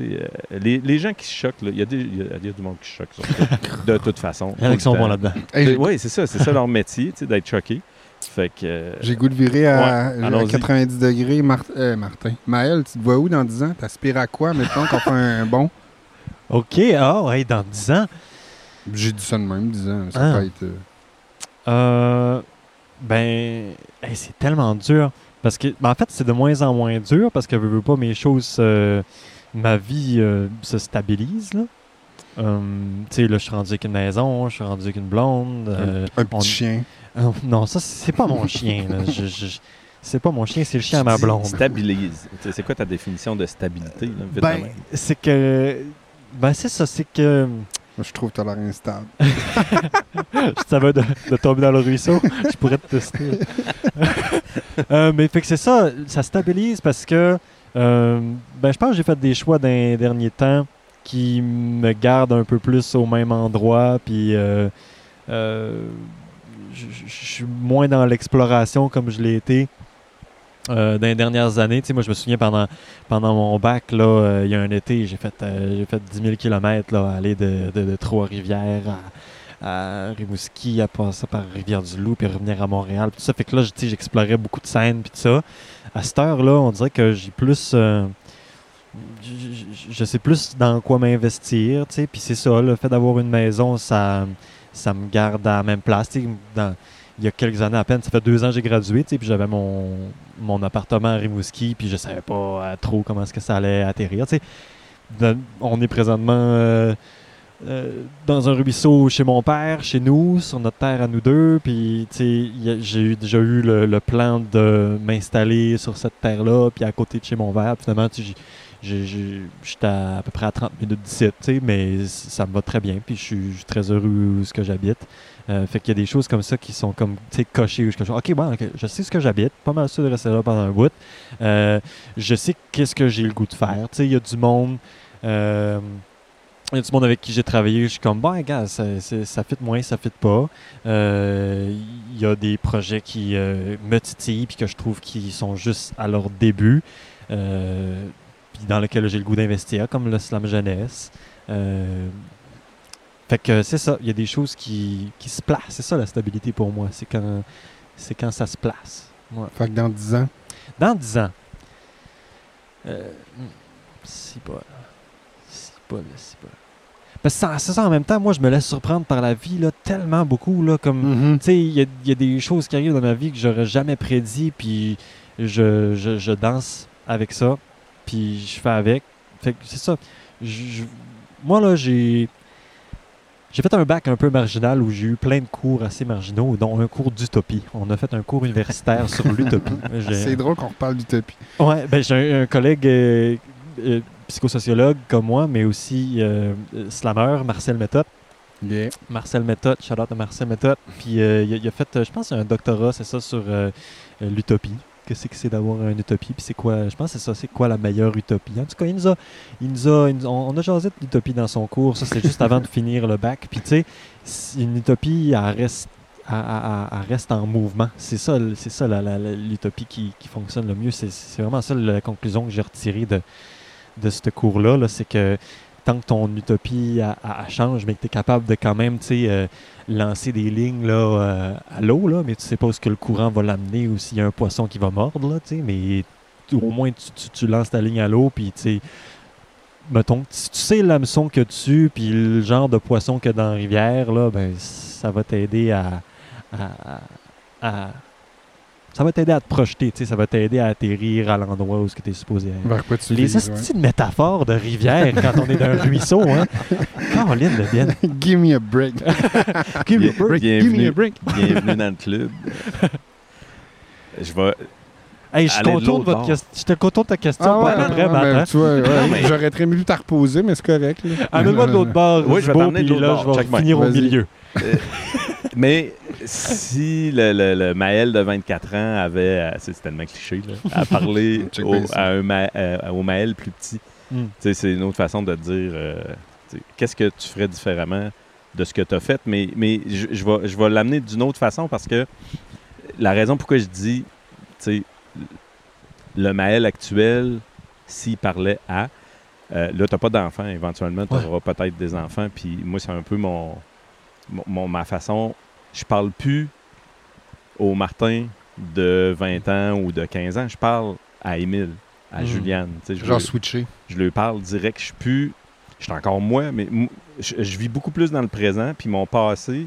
Speaker 3: euh, les, les gens qui se choquent, il y, a y a- il y a du monde qui se choque, sur ça, de toute façon.
Speaker 2: Il y en a qui sont bons là-dedans.
Speaker 1: J'ai-
Speaker 3: Oui, c'est ça, c'est ça leur métier, tu sais, d'être choqué. Fait que. euh,
Speaker 1: J'ai goût de virer à,
Speaker 3: Ouais,
Speaker 1: à
Speaker 3: allons-y.
Speaker 1: 90 degrés. Mar- euh, Martin. Maël, tu te vois où dans 10 ans? T'aspires à quoi, mettons, qu'on fait un bon?
Speaker 2: OK, ah ouais, dans 10 ans.
Speaker 1: J'ai dit ça de même, 10 ans. Ça
Speaker 2: Ah.
Speaker 1: peut être... euh,
Speaker 2: Euh, ben, hey, c'est tellement dur. Parce que, ben, en fait, c'est de moins en moins dur parce que, veux, veux pas, mes choses, euh, ma vie euh, se stabilise. Là. Euh, tu sais, là, je suis rendu avec une maison, je suis rendu avec une blonde. euh,
Speaker 1: un petit
Speaker 2: on-
Speaker 1: chien.
Speaker 2: Euh, non, ça, c'est pas mon chien. là. Je- je- c'est pas mon chien, c'est le chien à ma
Speaker 3: tu
Speaker 2: blonde.
Speaker 3: Stabilise. Tu C'est quoi ta définition de stabilité, là,
Speaker 2: Ben, c'est que. Ben, c'est ça, c'est que.
Speaker 1: Je trouve que t'as l'air instable.
Speaker 2: ça va de, de tomber dans le ruisseau, je pourrais te tester. Euh, mais fait que c'est ça, ça stabilise parce que euh, ben, je pense que j'ai fait des choix dans les derniers temps qui me gardent un peu plus au même endroit, puis euh, euh, je je- je suis moins dans l'exploration comme je l'ai été. euh, dans les dernières années, tu sais, moi je me souviens pendant, pendant mon bac, là, euh, il y a un été, j'ai fait, euh, fait 10 000 km là, aller de, de- Trois-Rivières à, Rimouski, à passer par Rivière-du-Loup, puis revenir à Montréal, tout ça. Fait que là, j'explorais beaucoup de scènes, puis tout ça. À cette heure-là, on dirait que j'ai plus... je- je- je sais plus dans quoi m'investir, tu sais, puis c'est ça, le fait d'avoir une maison, ça, ça me garde à la même place, il y a quelques années à peine, ça fait deux ans que j'ai gradué, puis j'avais mon, appartement à Rimouski, puis je savais pas euh, trop comment est-ce que ça allait atterrir, on est présentement euh, euh, dans un ruisseau chez mon père, chez nous, sur notre terre à nous deux, puis j'ai déjà eu le, plan de m'installer sur cette terre-là, puis à côté de chez mon père, finalement, j'étais à, à peu près à 30 minutes d'ici, mais ça me va très bien, puis je suis très heureux où ce que j'habite. Euh, fait qu'il y a des choses comme ça qui sont comme, cochées. Où je, ok, bon, ok, je sais ce que j'habite, pas mal sûr de rester là pendant un bout. Euh, je sais qu'est-ce que j'ai le goût de faire. Il y a du monde. euh, il y a du monde avec qui j'ai travaillé, je suis comme, bon, gars, ça, ça fit moins, ça fit pas. Il y a des projets qui me titillent puis que je trouve qui sont juste à leur début, puis dans lesquels j'ai le goût d'investir, comme le slam jeunesse. Euh, fait que c'est ça, il y a des choses qui, qui se placent. C'est ça la stabilité pour moi, c'est quand, c'est quand ça se place. Ouais.
Speaker 1: Fait que dans 10 ans,
Speaker 2: Dans 10 ans, euh, hmm, si pas, si pas, si pas. Parce que ça- c'est ça en même temps, moi je me laisse surprendre par la vie là, tellement beaucoup. Là, comme,
Speaker 1: Mhm.
Speaker 2: tu sais, il y, a- y a des choses qui arrivent dans ma vie que j'aurais jamais prédit, puis je, je, je danse avec ça. Puis je fais avec. Fait que c'est ça. Je- moi, là, j'ai. J'ai fait un bac un peu marginal où j'ai eu plein de cours assez marginaux, dont un cours d'utopie. On a fait un cours universitaire sur l'utopie. J'ai-
Speaker 1: C'est drôle qu'on reparle d'utopie.
Speaker 2: Ouais, ben j'ai un, un collègue euh, euh, psychosociologue comme moi, mais aussi euh, euh, slammer, Marcel Méthode.
Speaker 1: Yeah.
Speaker 2: Marcel Méthode, shout out à Marcel Méthode. Puis il, a, il a fait, je pense, un doctorat, c'est ça, sur euh, l'utopie. Qu'est-ce que c'est d'avoir une utopie? Puis c'est quoi, je pense que c'est ça, c'est quoi la meilleure utopie? En tout cas, il nous a, on, a jasé de l'utopie dans son cours. Ça, c'était juste avant de finir le bac. Puis tu sais, une utopie, elle reste, elle- reste en mouvement. C'est ça, c'est ça l'utopie qui, qui fonctionne le mieux. C'est, c'est vraiment ça la conclusion que j'ai retirée de, de ce cours-là. là, c'est que tant que ton utopie elle change, mais que tu es capable de quand même euh, lancer des lignes là, euh, à l'eau, là, mais tu sais pas où ce que le courant va l'amener ou s'il y a un poisson qui va mordre, là, mais au moins tu, lances ta ligne à l'eau, puis tu mettons, si tu sais l'hameçon que tu, puis le genre de poisson que dans la rivière, là, ben, ça va t'aider à- à- ça va t'aider à te projeter, tu sais, ça va t'aider à atterrir à l'endroit où tu es supposé être.
Speaker 1: Vers quoi tu
Speaker 2: Les
Speaker 1: ouais.
Speaker 2: hosties de métaphores de rivière quand on est dans un ruisseau, hein. Caroline de bien.
Speaker 1: Give me a break.
Speaker 2: Give me a break.
Speaker 1: Give me
Speaker 3: Bienvenue,
Speaker 1: a break.
Speaker 3: bienvenue dans le club. Je vais.
Speaker 2: Hey, je suis
Speaker 3: Aller de
Speaker 2: content de
Speaker 3: l'autre
Speaker 2: votre question. J'étais content de ta question.
Speaker 1: Ah ouais,
Speaker 2: pas à peu
Speaker 1: ouais,
Speaker 2: près,
Speaker 1: ouais,
Speaker 2: Matt,
Speaker 1: mais
Speaker 2: hein.
Speaker 1: ouais, j'aurais très mieux t'as reposer, mais c'est correct.
Speaker 2: Amène-moi de l'autre bord.
Speaker 3: Oui, je vais
Speaker 2: beau,
Speaker 3: t'emmener de l'autre
Speaker 2: là,
Speaker 3: bord.
Speaker 2: je vais finir au milieu.
Speaker 3: Mais si le, le- le Maël de 24 ans avait, euh, c'est tellement cliché, là, à parler au, à un Ma- euh, au Maël plus petit, sais, c'est une autre façon de dire euh, qu'est-ce que tu ferais différemment de ce que tu as fait? Mais, mais je, je vais, je vais l'amener d'une autre façon parce que la raison pourquoi je dis le Maël actuel, s'il parlait à. euh, là, tu n'as pas d'enfants. Éventuellement, tu
Speaker 2: Ouais.
Speaker 3: auras peut-être des enfants. Puis moi, c'est un peu mon, mon- ma façon. Je parle plus au Martin de 20 ans ou de 15 ans. Je parle à Émile, à
Speaker 2: Mhm.
Speaker 3: Juliane. Tu sais, Je,
Speaker 1: Genre
Speaker 3: lui-
Speaker 1: switcher.
Speaker 3: je lui parle direct. Je suis plus. Je suis encore moi, mais je, je vis beaucoup plus dans le présent. Puis mon passé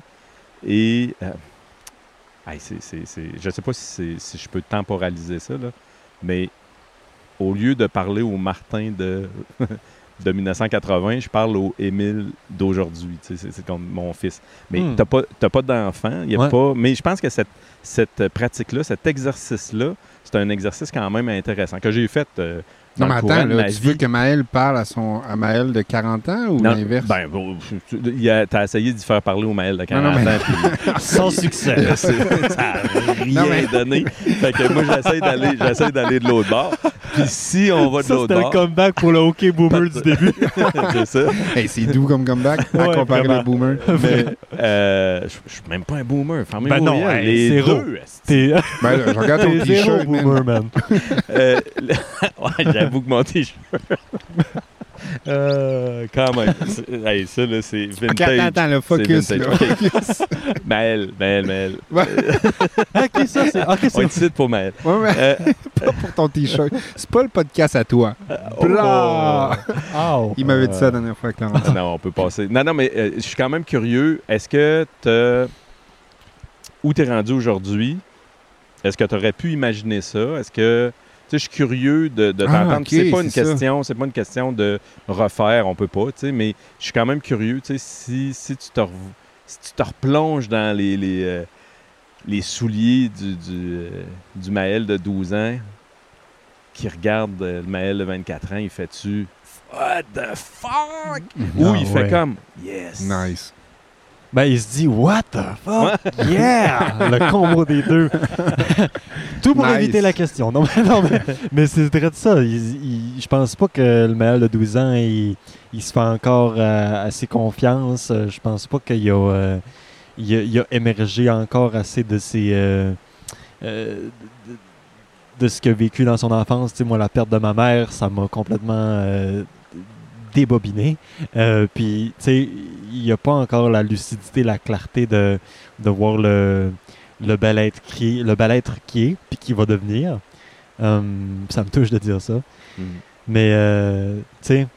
Speaker 3: et. euh, hey, c'est- c'est- c'est- je sais pas si, c'est- si je peux temporaliser ça, là, mais au lieu de parler au Martin de, de 1980, je parle au Émile d'aujourd'hui. tu C'est comme mon fils. Mais
Speaker 2: Hmm.
Speaker 3: t'as pas, t'as pas d'enfant. y a
Speaker 2: Ouais.
Speaker 3: pas, mais je pense que cette, cette pratique-là, cet exercice-là, c'est un exercice quand même intéressant que j'ai fait. euh,
Speaker 1: Non, mais attends, là, tu
Speaker 3: vie.
Speaker 1: veux que Maël parle à, son, à Maël de 40 ans ou
Speaker 3: Non,
Speaker 1: l'inverse?
Speaker 3: Ben, bon, tu- essayé d'y faire parler au Maël de 40
Speaker 1: Non, non, mais-
Speaker 3: ans, puis
Speaker 2: Sans succès.
Speaker 3: c'est- ça a rien
Speaker 1: Non, mais-
Speaker 3: donné. Fait que moi, j'essaie d'aller, j'essaie d'aller de l'autre bord. Puis si on va de
Speaker 2: Ça,
Speaker 3: l'autre
Speaker 2: c'était le
Speaker 3: bord,
Speaker 2: comeback pour le hockey boomer du début.
Speaker 3: c'est ça.
Speaker 1: Hey, c'est doux comme comeback à
Speaker 2: Ouais,
Speaker 1: comparer
Speaker 2: vraiment.
Speaker 1: les boomers.
Speaker 3: Mais euh, je suis même pas un boomer. Fermez
Speaker 2: Ben non, hey,
Speaker 3: les
Speaker 2: zéro.
Speaker 3: deux.
Speaker 2: T'es
Speaker 1: Ben là, je regarde ton t-shirt,
Speaker 2: boomer, man.
Speaker 3: Euh, ouais, j'avoue que mon t-shirt. Euh, quand même. C'est- Hey, ça, là, c'est vintage.
Speaker 1: attends, attends, le focus, là. Focus.
Speaker 3: Maël, Maël, Maël.
Speaker 2: ok, ça, c'est. Ok,
Speaker 3: On
Speaker 2: c'est.
Speaker 3: est ici pour Maël.
Speaker 1: Ouais, mais
Speaker 3: Euh,
Speaker 1: pas pour ton t-shirt. C'est pas le podcast à toi.
Speaker 3: oh,
Speaker 1: Blah!
Speaker 2: Oh.
Speaker 1: Il m'avait dit ça la dernière fois, Clarence.
Speaker 3: non, on peut passer. Non, non, mais euh, je suis quand même curieux. Est-ce que tu Où t'es rendu aujourd'hui? Est-ce que tu aurais pu imaginer ça? Est-ce que. Je suis curieux de, de
Speaker 1: Ah,
Speaker 3: t'entendre. c'est pas une question, c'est pas une question de refaire, on peut pas, tu sais, mais je suis quand même curieux, tu sais, si, si tu te si tu te replonges dans les, les, euh, les souliers du, du, euh, du Maël de 12 ans qui regarde euh, le Maël de 24 ans, il fait-tu What the fuck? Ou
Speaker 2: Ah,
Speaker 3: il
Speaker 2: ouais.
Speaker 3: fait comme Yes.
Speaker 1: Nice.
Speaker 2: Ben, il se dit, What the fuck? Yeah! Le combo des deux. Tout pour
Speaker 1: Nice.
Speaker 2: éviter la question. Non, mais, non, mais, mais c'est très de ça. Il- il- je pense pas que le Maël de 12 ans, il, il se fait encore euh, assez confiance. Euh, Je pense pas qu'il a, euh, il a, il a émergé encore assez de ses. euh, de, de ce qu'il a vécu dans son enfance. Tu sais, moi, la perte de ma mère, ça m'a complètement débobiné. Euh, Puis, tu sais, il n'y a pas encore la lucidité, la clarté de, de voir le, le bel être qui est, le bel être qui est, puis qui va devenir. Euh, ça me touche de dire ça.
Speaker 3: Mhm.
Speaker 2: Mais, euh, tu sais,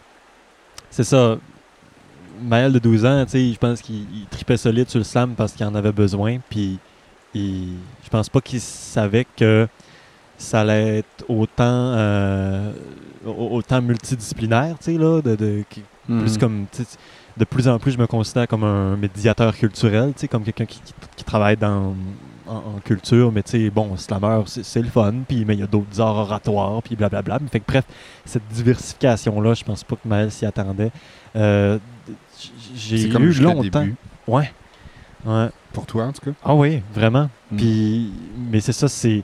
Speaker 2: c'est ça. Maël de 12 ans, tu sais, je pense qu'il il tripait solide sur le slam parce qu'il en avait besoin. Puis, je pense pas qu'il savait que ça allait être autant, euh, au- autant multidisciplinaire, tu sais, là, de, de- qui-
Speaker 1: Mhm.
Speaker 2: plus comme, de plus en plus, je me considère comme un médiateur culturel, tu sais, comme quelqu'un qui, qui- qui travaille dans, en, en culture, mais tu sais, bon, slammer, c'est le fun, puis mais il y a d'autres arts oratoires, puis blablabla. Mais fait que bref, cette diversification-là, je pense pas que Maël s'y attendait. Euh, j'ai eu longtemps.
Speaker 1: début.
Speaker 2: Ouais. Ouais.
Speaker 1: Pour toi, en tout cas.
Speaker 2: Ah oui, vraiment.
Speaker 1: Mm.
Speaker 2: Puis, mais c'est ça, c'est.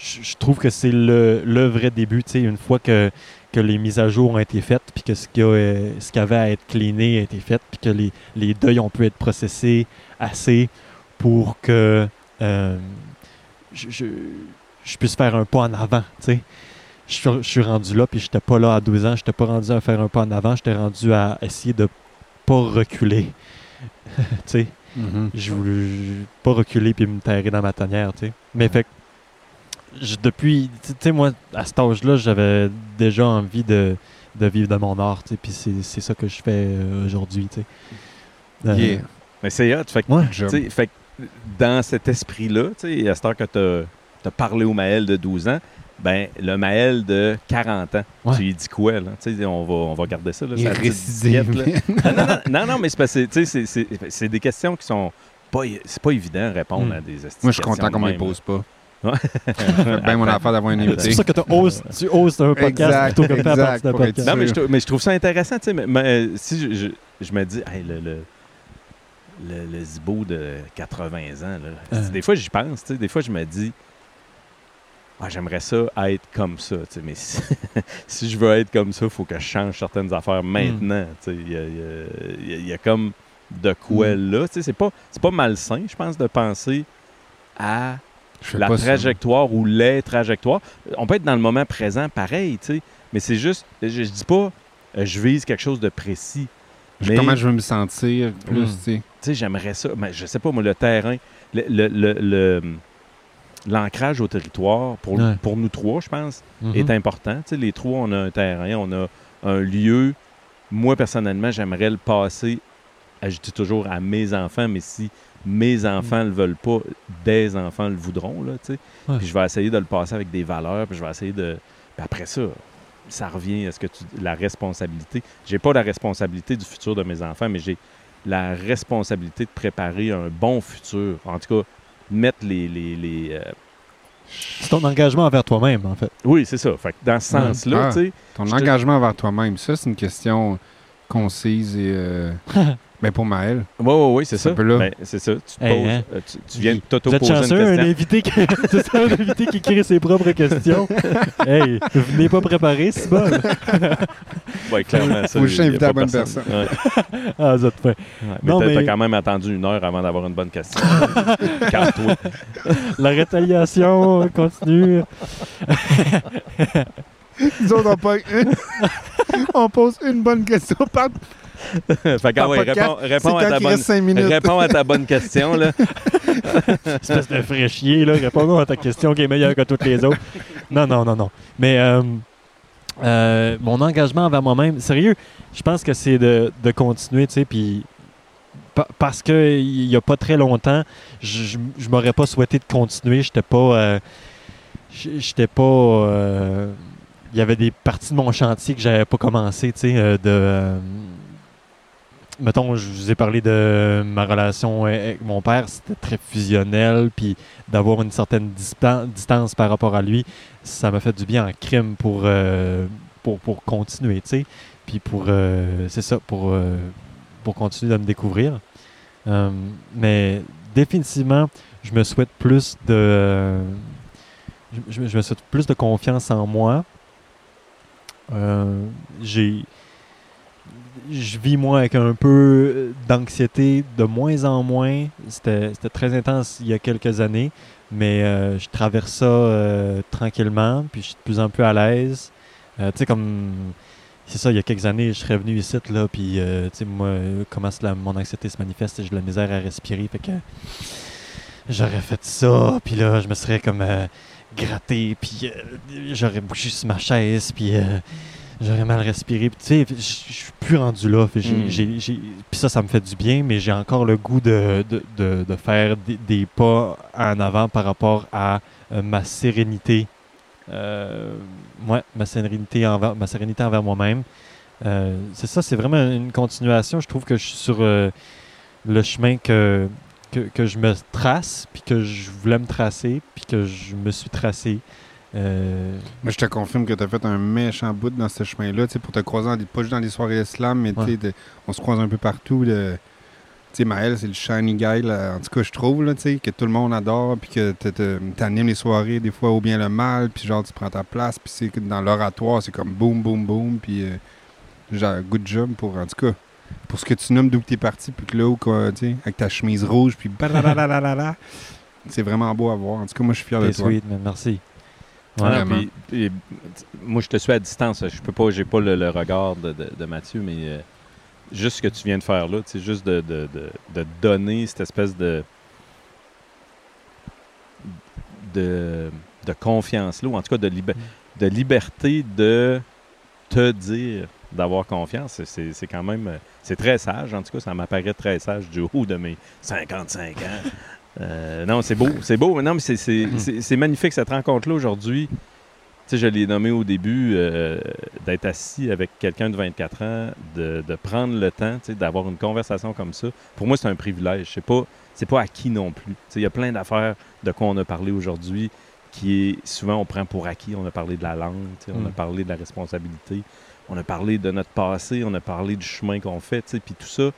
Speaker 2: Je je trouve que c'est le, le vrai début, tu sais, une fois que, que les mises à jour ont été faites, puis que ce a, euh, ce qui avait à être cleané a été fait, puis que les, les deuils ont pu être processés assez pour que euh, je, je, je puisse faire un pas en avant, tu sais. Je suis, je suis rendu là, puis j'étais pas là à 12 ans, j'étais pas rendu à faire un pas en avant, j'étais rendu à essayer de pas reculer, tu sais
Speaker 1: Mhm.
Speaker 2: je voulais pas reculer puis me terrer dans ma tanière, tu sais. Mais fait je- depuis, tu sais, moi, à cet âge-là, j'avais déjà envie de, de vivre de mon art, tu sais, puis c'est c'est ça que je fais euh, aujourd'hui, tu sais. Euh,
Speaker 1: Yeah.
Speaker 3: Mais c'est hot. Fait que,
Speaker 2: Ouais.
Speaker 3: Fait que dans cet esprit-là, tu sais, à cette heure que tu as, parlé au Maël de 12 ans, ben le Maël de 40 ans,
Speaker 2: Ouais.
Speaker 3: tu lui dis quoi, là? Tu sais, on va, on va garder ça, là,
Speaker 1: Il récidive.
Speaker 3: là. non, non, non, mais c'est parce que, tu sais, c'est- c'est- c'est des questions qui sont pas, c'est pas évident à répondre
Speaker 2: Mm.
Speaker 3: à des
Speaker 1: Moi, je suis content qu'on
Speaker 3: me
Speaker 1: me les pose pas.
Speaker 3: Ouais.
Speaker 1: C'est bien mon affaire d'avoir un
Speaker 3: C'est
Speaker 2: C'est
Speaker 1: invité.
Speaker 2: pour ça que tu oses, tu oses un podcast
Speaker 1: Exact,
Speaker 2: plutôt que de faire partie d'un podcast.
Speaker 3: Non, mais je, mais trouve ça intéressant, tu sais, mais, mais, euh, si je, je- je me dis, hey, le, le, le, le zibo de 80 ans, là,
Speaker 2: Euh.
Speaker 3: des fois j'y pense, tu sais, des fois je me dis, ah, j'aimerais ça être comme ça, tu sais, mais si, si je veux être comme ça, il faut que je change certaines affaires maintenant, tu sais, il y a, il y y y a comme de quoi
Speaker 1: Mm.
Speaker 3: là, tu sais, c'est pas, c'est pas malsain, je pense, de penser à la
Speaker 1: ça.
Speaker 3: trajectoire ou les trajectoires. On peut être dans le moment présent pareil, tu sais, mais c'est juste, je, je dis pas, euh, je vise quelque chose de précis. Mais,
Speaker 1: Comment je veux me sentir plus,
Speaker 2: Mm.
Speaker 1: tu sais.
Speaker 3: tu sais, j'aimerais ça, mais je sais pas, moi, le terrain, le- le- le- le- l'ancrage au territoire, pour,
Speaker 2: Ouais.
Speaker 3: pour nous trois, je pense, est important. Tu sais, les trois, on a un terrain, on a un lieu. Moi, personnellement, j'aimerais le passer, je dis toujours à mes enfants, mais si mes enfants ne le veulent pas, des enfants le voudront, là, tu sais.
Speaker 2: Ouais.
Speaker 3: Puis je vais essayer de le passer avec des valeurs, puis je vais essayer de... Puis après ça, ça revient à ce que tu... la responsabilité. J'ai pas la responsabilité du futur de mes enfants, mais j'ai la responsabilité de préparer un bon futur. En tout cas, mettre les... les, les, euh,
Speaker 2: C'est ton engagement envers toi-même, en fait.
Speaker 3: Oui, c'est ça. Fait que dans ce sens-là,
Speaker 1: Ah.
Speaker 3: tu sais...
Speaker 1: Ton
Speaker 3: Je te-
Speaker 1: engagement envers toi-même, ça, c'est une question concise et. euh, ben pour Maël.
Speaker 3: Oui, oui, oui, c'est ça.
Speaker 1: un peu là.
Speaker 3: Ben, c'est ça. Tu, te
Speaker 2: Hey,
Speaker 3: poses,
Speaker 2: hein?
Speaker 3: euh, tu, tu viens de
Speaker 2: Vous
Speaker 3: t'auto-poser une
Speaker 2: un invité, qui... c'est ça, un invité qui crée ses propres questions. hey, vous venez pas préparé, c'est bon.
Speaker 3: Ouais, clairement, ça, pas
Speaker 1: la bonne
Speaker 3: personne. Ouais.
Speaker 2: Ah, ça te fait.
Speaker 3: Ouais, Mais
Speaker 2: Non,
Speaker 3: t'as
Speaker 2: mais-
Speaker 3: t'as quand même attendu une heure avant d'avoir une bonne question. Calme-toi.
Speaker 2: La rétaliation continue.
Speaker 1: Nous autres, on, pas une- on pose une bonne question par,
Speaker 3: fait que, ah ouais, réponds, à ta bonne...
Speaker 1: reste 5 minutes.
Speaker 3: Réponds à ta bonne question, là.
Speaker 2: Espèce de fraîchier, là. Réponds à ta question qui est meilleure que toutes les autres. Non, non, non, non. Mais euh, euh, mon engagement envers moi-même, sérieux, je pense que c'est de, de continuer, tu sais, puis pa- parce que il y a pas très longtemps, je, je m'aurais pas souhaité de continuer. J'étais pas, euh, j'étais pas. euh, il y avait des parties de mon chantier que j'avais pas commencé, tu sais, euh, de. euh, mettons, je vous ai parlé de ma relation avec mon père, c'était très fusionnel, puis d'avoir une certaine distan- distance par rapport à lui, ça m'a fait du bien en crime pour, euh, pour, continuer, tu sais. Puis pour, c'est ça, pour, pour continuer de me découvrir. Mais définitivement, je me souhaite plus de. je me souhaite plus de confiance en moi. Euh, j'ai je vis moi avec un peu d'anxiété de moins en moins. C'était très intense il y a quelques années, mais euh, je traverse ça euh, tranquillement, puis je suis de plus en plus à l'aise. Euh, tu sais, comme. C'est ça, il y a quelques années, je serais venu ici, là, puis, euh, tu sais, moi, euh, comment la- mon anxiété se manifeste, j'ai de la misère à respirer, fait que j'aurais fait ça, puis là, je me serais comme gratté, puis euh, j'aurais bougé sur ma chaise, puis euh, j'aurais mal respiré. Puis, tu sais, je suis plus rendu là.
Speaker 3: Mm.
Speaker 2: j'ai- Puis ça, ça me fait du bien, mais j'ai encore le goût de, de, de- de faire des, des pas en avant par rapport à euh, ma sérénité ouais, ma sérénité envers, ma sérénité envers moi-même. C'est ça, c'est vraiment une continuation. Je trouve que je suis sur le chemin que, que, que je me trace, puis que je voulais me tracer, puis que je me suis tracé. Euh,
Speaker 1: Moi, je te confirme que tu as fait un méchant bout dans ce chemin-là, tu sais, pour te croiser, dans pas juste dans les soirées islam, mais
Speaker 2: Ouais.
Speaker 1: de- on se croise un peu partout. de- Tu sais, Maël, c'est le shiny guy, là, en tout cas, je trouve, là, tu sais, que tout le monde adore, puis que tu animes les soirées, des fois, au bien le mal, puis genre, tu prends ta place, puis c'est que dans l'oratoire, c'est comme boum, boum, boum, puis euh, genre, good job pour, en tout cas, pour ce que tu nommes d'où tu es parti, puis que là, où, quoi, tu sais, avec ta chemise rouge, puis c'est vraiment beau à voir. En tout cas, moi, je suis fier de toi.
Speaker 2: sweet, merci.
Speaker 3: Puis- puis, moi, je te suis à distance. Je peux pas, j'ai pas le, le regard de, de- de Mathieu, mais euh, juste ce que tu viens de faire là, c'est juste de, de, de- de donner cette espèce de de, de confiance là, ou en tout cas de, liber- de liberté de te dire d'avoir confiance. C'est- quand même, euh, c'est très sage. En tout cas, ça m'apparaît très sage du haut de mes 55 ans. Euh, non, c'est beau, c'est beau. Non, mais c'est- c'est magnifique cette rencontre-là aujourd'hui. Tu sais, je l'ai nommé au début, euh, d'être assis avec quelqu'un de 24 ans, de, de prendre le temps, tu sais, d'avoir une conversation comme ça. Pour moi, c'est un privilège. C'est pas, c'est pas acquis non plus. Tu sais, Il y a plein d'affaires de quoi on a parlé aujourd'hui qui est souvent on prend pour acquis. On a parlé de la langue, on a
Speaker 2: Mm.
Speaker 3: parlé de la responsabilité, on a parlé de notre passé, on a parlé du chemin qu'on fait, tu sais, puis tout ça,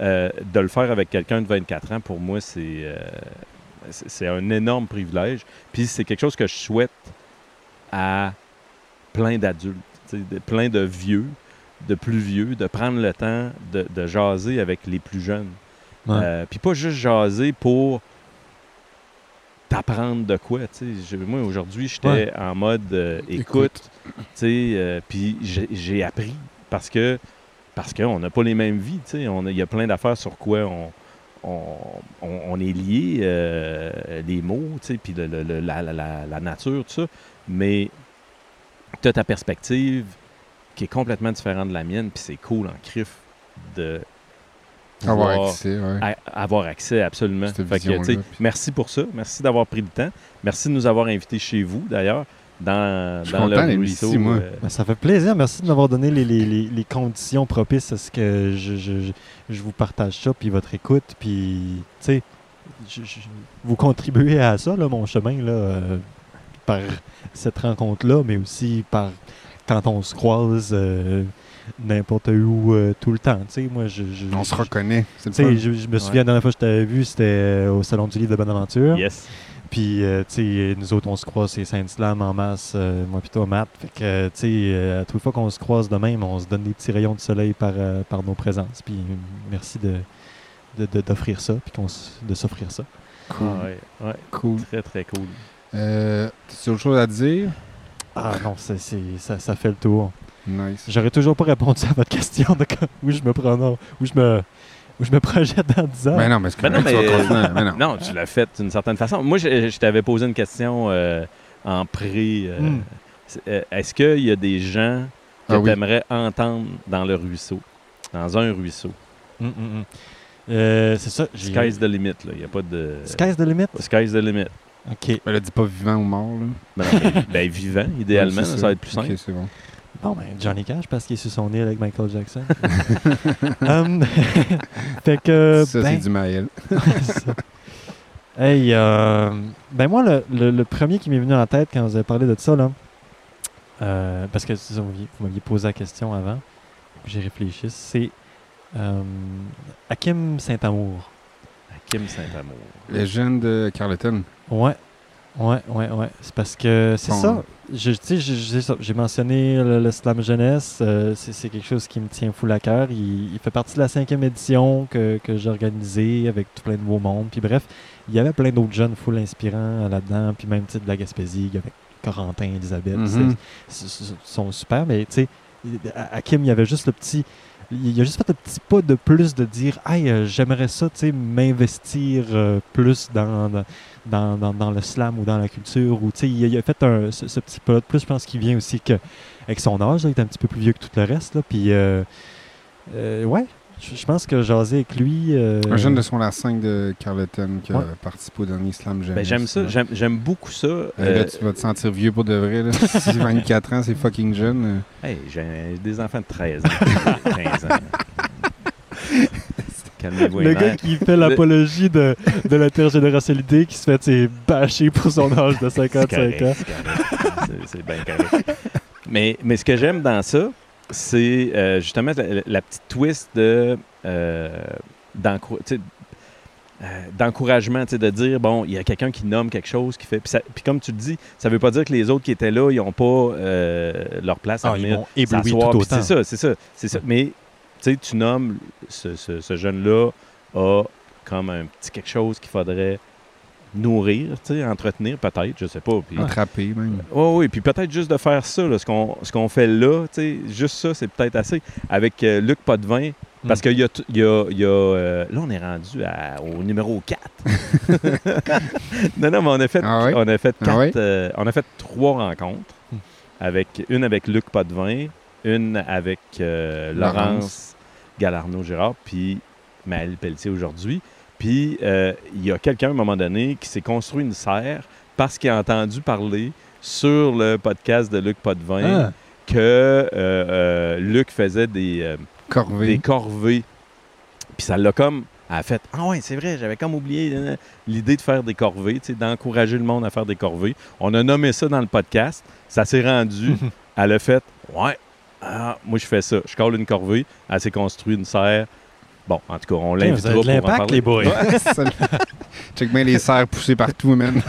Speaker 3: euh, de le faire avec quelqu'un de 24 ans, pour moi, c'est euh, c'est un énorme privilège. Puis c'est quelque chose que je souhaite à plein d'adultes, de- plein de vieux, de plus vieux, de prendre le temps de, de jaser avec les plus jeunes.
Speaker 2: Ouais.
Speaker 3: Euh, Puis pas juste jaser pour t'apprendre de quoi. Je- moi, aujourd'hui, j'étais
Speaker 2: Ouais.
Speaker 3: en mode euh, écoute. euh, Puis j'ai appris parce que parce qu'on n'a pas les mêmes vies. Il y a plein d'affaires sur quoi on, on, on- on est lié, euh, les mots, puis le- le- le- la, la- la- la nature, tout ça. Mais tu as ta perspective qui est complètement différente de la mienne, puis c'est cool en crif de
Speaker 1: Avoir accès, ouais.
Speaker 3: a- avoir accès absolument. Fait que,
Speaker 1: puis-
Speaker 3: merci pour ça. Merci d'avoir pris le temps. Merci de nous avoir invités chez vous, d'ailleurs, dans,
Speaker 1: Je suis
Speaker 3: dans le
Speaker 1: content ici, moi.
Speaker 3: euh,
Speaker 2: Ben, ça fait plaisir. Merci de m'avoir donné les, les- les- les conditions propices à ce que je, je- je- je vous partage ça, puis votre écoute, puis, tu sais, vous contribuez à ça, là, mon chemin, là, euh, par cette rencontre-là, mais aussi par quand on se croise euh, n'importe où euh, tout le temps. Tu sais, moi, je, je-
Speaker 1: On se reconnaît.
Speaker 2: Je, je me souviens, la dernière fois que je t'avais vu, c'était euh, au Salon du Livre de Bonaventure.
Speaker 3: yes.
Speaker 2: Puis, euh, tu sais, nous autres, on se croise, c'est Saint-Islam en masse, euh, moi plutôt Matt. Fait que, tu sais, euh, à toute fois qu'on se croise de même, on se donne des petits rayons de soleil par, euh, par nos présences. Puis, merci de de- de- d'offrir ça, puis qu'on de s'offrir ça.
Speaker 1: Cool.
Speaker 3: Ah ouais, ouais,
Speaker 1: Cool.
Speaker 3: très, très cool.
Speaker 1: Euh, T'as autre chose à dire?
Speaker 2: Ah non, ça, ça fait le tour.
Speaker 1: Nice.
Speaker 2: J'aurais toujours pas répondu à votre question de quand- où je me prends, où je me, où je me projette dans 10 ans.
Speaker 1: Ben non, mais c'est
Speaker 3: Ben non,
Speaker 1: correct, tu vas
Speaker 3: mais-.
Speaker 1: Ben non.
Speaker 3: Non, tu l'as fait d'une certaine façon. Moi, je, je t'avais posé une question euh, en pré. euh,
Speaker 2: Hmm.
Speaker 3: euh, Est-ce qu'il y a des gens que
Speaker 1: Ah oui.
Speaker 3: tu aimerais entendre dans le ruisseau? Dans un ruisseau?
Speaker 2: Hum. Euh, c'est ça.
Speaker 3: Sky's the limit, là. Il n'y a pas de...
Speaker 2: Sky's the limit?
Speaker 3: Sky's the limit.
Speaker 2: OK.
Speaker 1: Ben là, dis pas vivant ou mort, là.
Speaker 3: Ben, non, ben, ben, vivant, idéalement,
Speaker 1: Ouais,
Speaker 3: là, ça va être plus simple.
Speaker 1: Ok, c'est bon.
Speaker 2: Bon, ben, Johnny Cash, parce qu'il est sur son île avec Michael Jackson. Hum, fait que.
Speaker 1: ça,
Speaker 2: ben,
Speaker 1: c'est du Maël.
Speaker 2: ça. Hey, euh, ben moi, le, le- le premier qui m'est venu en tête quand vous avez parlé de ça, là, euh, parce que ça, vous m'aviez- posé la question avant, j'ai réfléchi, c'est euh, Hakim Saint-Amour.
Speaker 3: Kim Saint-Amour.
Speaker 1: Légende de Carleton.
Speaker 2: Ouais, ouais, ouais, ouais. C'est parce que c'est
Speaker 1: Bon.
Speaker 2: ça. J'ai mentionné le, le slam jeunesse. euh, c'est quelque chose qui me tient fou à cœur. Il, il fait partie de la cinquième édition que, que j'ai organisée avec tout plein de nouveaux mondes. Puis bref, il y avait plein d'autres jeunes full inspirants là-dedans. Puis même de la Gaspésie avec Corentin, Elisabeth. C'est- c'est- Ils sont super, mais tu sais, à Hakim, il y avait juste le petit. Il a juste fait un petit pas de plus de dire Hey, euh, j'aimerais ça, tu sais, m'investir euh, plus dans, dans, dans, dans- dans le slam ou dans la culture. Ou, tu sais, il, a- il a fait un, ce, ce petit pas de plus. Je pense qu'il vient aussi que, avec son âge, là, il est un petit peu plus vieux que tout le reste. Là, puis, euh, euh, ouais, je pense que jasé avec lui. euh,
Speaker 1: Un jeune de son la 5 de Carleton qui a participé au dernier Slam Jam.
Speaker 3: Ben, j'aime ça, j'aime, beaucoup ça.
Speaker 1: Euh,
Speaker 3: Euh,
Speaker 1: là, tu vas te sentir vieux pour de vrai. Là. si 24 ans, c'est fucking jeune.
Speaker 3: hey, j'ai des enfants de 13 ans, 15 ans. Calmez-vous
Speaker 2: Le gars qui fait l'apologie de, de l'intergénérationnalité, qui se fait bâcher pour son âge de
Speaker 3: C'est
Speaker 2: 55
Speaker 3: correct,
Speaker 2: ans.
Speaker 3: c'est bien correct. Mais, mais ce que j'aime dans ça, c'est euh, justement la, la petite twist de euh, euh, d'encouragement, de dire, bon, il y a quelqu'un qui nomme quelque chose, qui fait... Puis, comme tu le dis, ça veut pas dire que les autres qui étaient là, ils n'ont pas euh, leur place à
Speaker 2: Ah, ils
Speaker 3: venir
Speaker 2: m'ont ébloui
Speaker 3: s'asseoir.
Speaker 2: tout
Speaker 3: Puis
Speaker 2: autant.
Speaker 3: C'est ça, c'est ça, c'est ça. Mais, sais, tu nommes ce, ce- ce jeune-là a comme un petit quelque chose qu'il faudrait nourrir, entretenir peut-être, je sais pas. Puis,
Speaker 1: Attrapé, même.
Speaker 3: oui, oui, puis peut-être juste de faire ça, là, ce qu'on fait là, juste ça, c'est peut-être assez. Avec euh, Luc Potvin, parce
Speaker 2: Mm.
Speaker 3: qu'il y a, y a, y a, euh, là, on est rendu à- au numéro 4. non, non, mais on a fait,
Speaker 1: Ah
Speaker 3: on a fait
Speaker 1: Ah
Speaker 3: quatre, euh, on a fait trois rencontres.
Speaker 2: Mm.
Speaker 3: Avec, une avec Luc Potvin, une avec euh, Laurence,
Speaker 1: Laurence.
Speaker 3: Galarno-Girard, puis Maëlle Pelletier aujourd'hui. Puis euh, il y a quelqu'un, à un moment donné, qui s'est construit une serre parce qu'il a entendu parler sur le podcast de Luc Potvin
Speaker 2: Ah,
Speaker 3: que euh, euh, Luc faisait des,
Speaker 1: Corvé.
Speaker 3: des corvées. Puis ça l'a comme. Elle a fait Ah ouais, c'est vrai, j'avais comme oublié l'idée de faire des corvées, d'encourager le monde à faire des corvées. On a nommé ça dans le podcast. Ça s'est rendu. elle a fait Ouais, ah, moi je fais ça. Je colle une corvée. Elle s'est construit une serre. Bon, en tout cas, on l'invitera
Speaker 2: vous
Speaker 3: pour
Speaker 2: avez
Speaker 3: en
Speaker 2: de l'impact,
Speaker 3: parler.
Speaker 2: les boys.
Speaker 1: Check bien les serres poussées partout, man.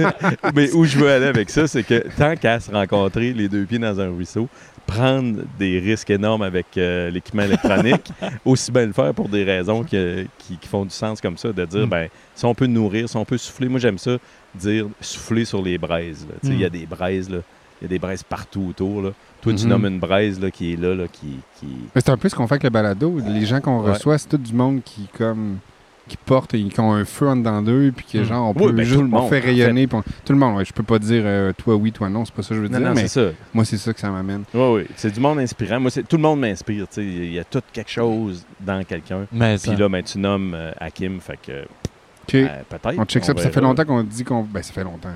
Speaker 3: Mais où je veux aller avec ça, c'est que tant qu'à se rencontrer les deux pieds dans un ruisseau, prendre des risques énormes avec euh, l'équipement électronique, aussi bien le faire pour des raisons que- qui, qui font du sens comme ça, de dire,
Speaker 2: Mm.
Speaker 3: ben, si on peut nourrir, si on peut souffler, moi j'aime ça, dire souffler sur les braises. là. Tu sais, Il y a des braises, là. Il y a des braises partout autour. Là. Toi, tu
Speaker 1: Mhm.
Speaker 3: nommes une braise là, qui est là, là qui,
Speaker 1: c'est un peu ce qu'on fait avec le balado. Les gens qu'on
Speaker 3: Ouais.
Speaker 1: reçoit, c'est tout du monde qui, comme, qui porte et qui ont un feu en dedans d'eux, puis que,
Speaker 2: Mm.
Speaker 1: genre, on
Speaker 3: Oui,
Speaker 1: peut
Speaker 3: ben,
Speaker 1: juste
Speaker 3: tout le
Speaker 1: on fait
Speaker 3: en
Speaker 1: rayonner. on- Tout le monde, ouais. Je peux pas dire euh, toi oui, toi non, c'est pas ça que je veux
Speaker 3: Non,
Speaker 1: dire,
Speaker 3: non,
Speaker 1: mais
Speaker 3: c'est ça.
Speaker 1: moi, c'est ça que ça m'amène.
Speaker 3: Oui, oui. C'est du monde inspirant. Moi, c'est- tout le monde m'inspire. tu sais. Il y a tout quelque chose dans quelqu'un. Puis là, ben, tu nommes euh, Hakim, fait que
Speaker 1: OK.
Speaker 3: euh, peut-être.
Speaker 1: on check ça, puis ça fait longtemps qu'on dit qu'on. Ben, ça fait longtemps.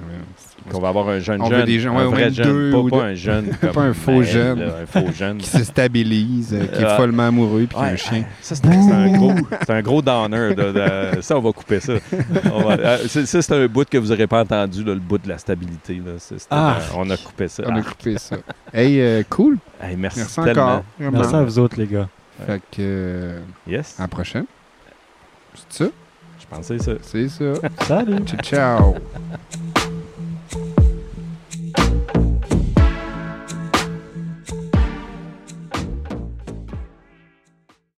Speaker 3: qu'on va avoir un jeune
Speaker 1: On veut
Speaker 3: jeune.
Speaker 1: des gens,
Speaker 3: un
Speaker 1: ouais, au
Speaker 3: vrai
Speaker 1: moins
Speaker 3: jeune,
Speaker 1: deux
Speaker 3: pas,
Speaker 1: ou
Speaker 3: pas un jeune comme
Speaker 1: Pas un faux
Speaker 3: Maël,
Speaker 1: jeune.
Speaker 3: là, un faux jeune.
Speaker 1: Qui se stabilise, euh, qui est follement amoureux, puis qui a un chien.
Speaker 3: Ça, c'est un, gros, c'est un gros downer. de- de- ça, on va couper ça. On va- euh, ça, c'est un bout que vous n'aurez pas entendu, là, le bout de la stabilité. Là. C'est-
Speaker 2: Ah.
Speaker 3: euh, on a coupé ça.
Speaker 1: On a
Speaker 3: Ah.
Speaker 1: coupé ça. Hey, euh, cool.
Speaker 3: Hey, merci,
Speaker 1: Merci
Speaker 3: tellement.
Speaker 1: encore. vraiment.
Speaker 2: Merci à vous autres, les gars.
Speaker 1: Fait que,
Speaker 3: Yes,
Speaker 1: à la prochaine. C'est ça?
Speaker 3: Je pensais ça.
Speaker 1: C'est ça.
Speaker 2: Salut!
Speaker 1: Ciao, ciao.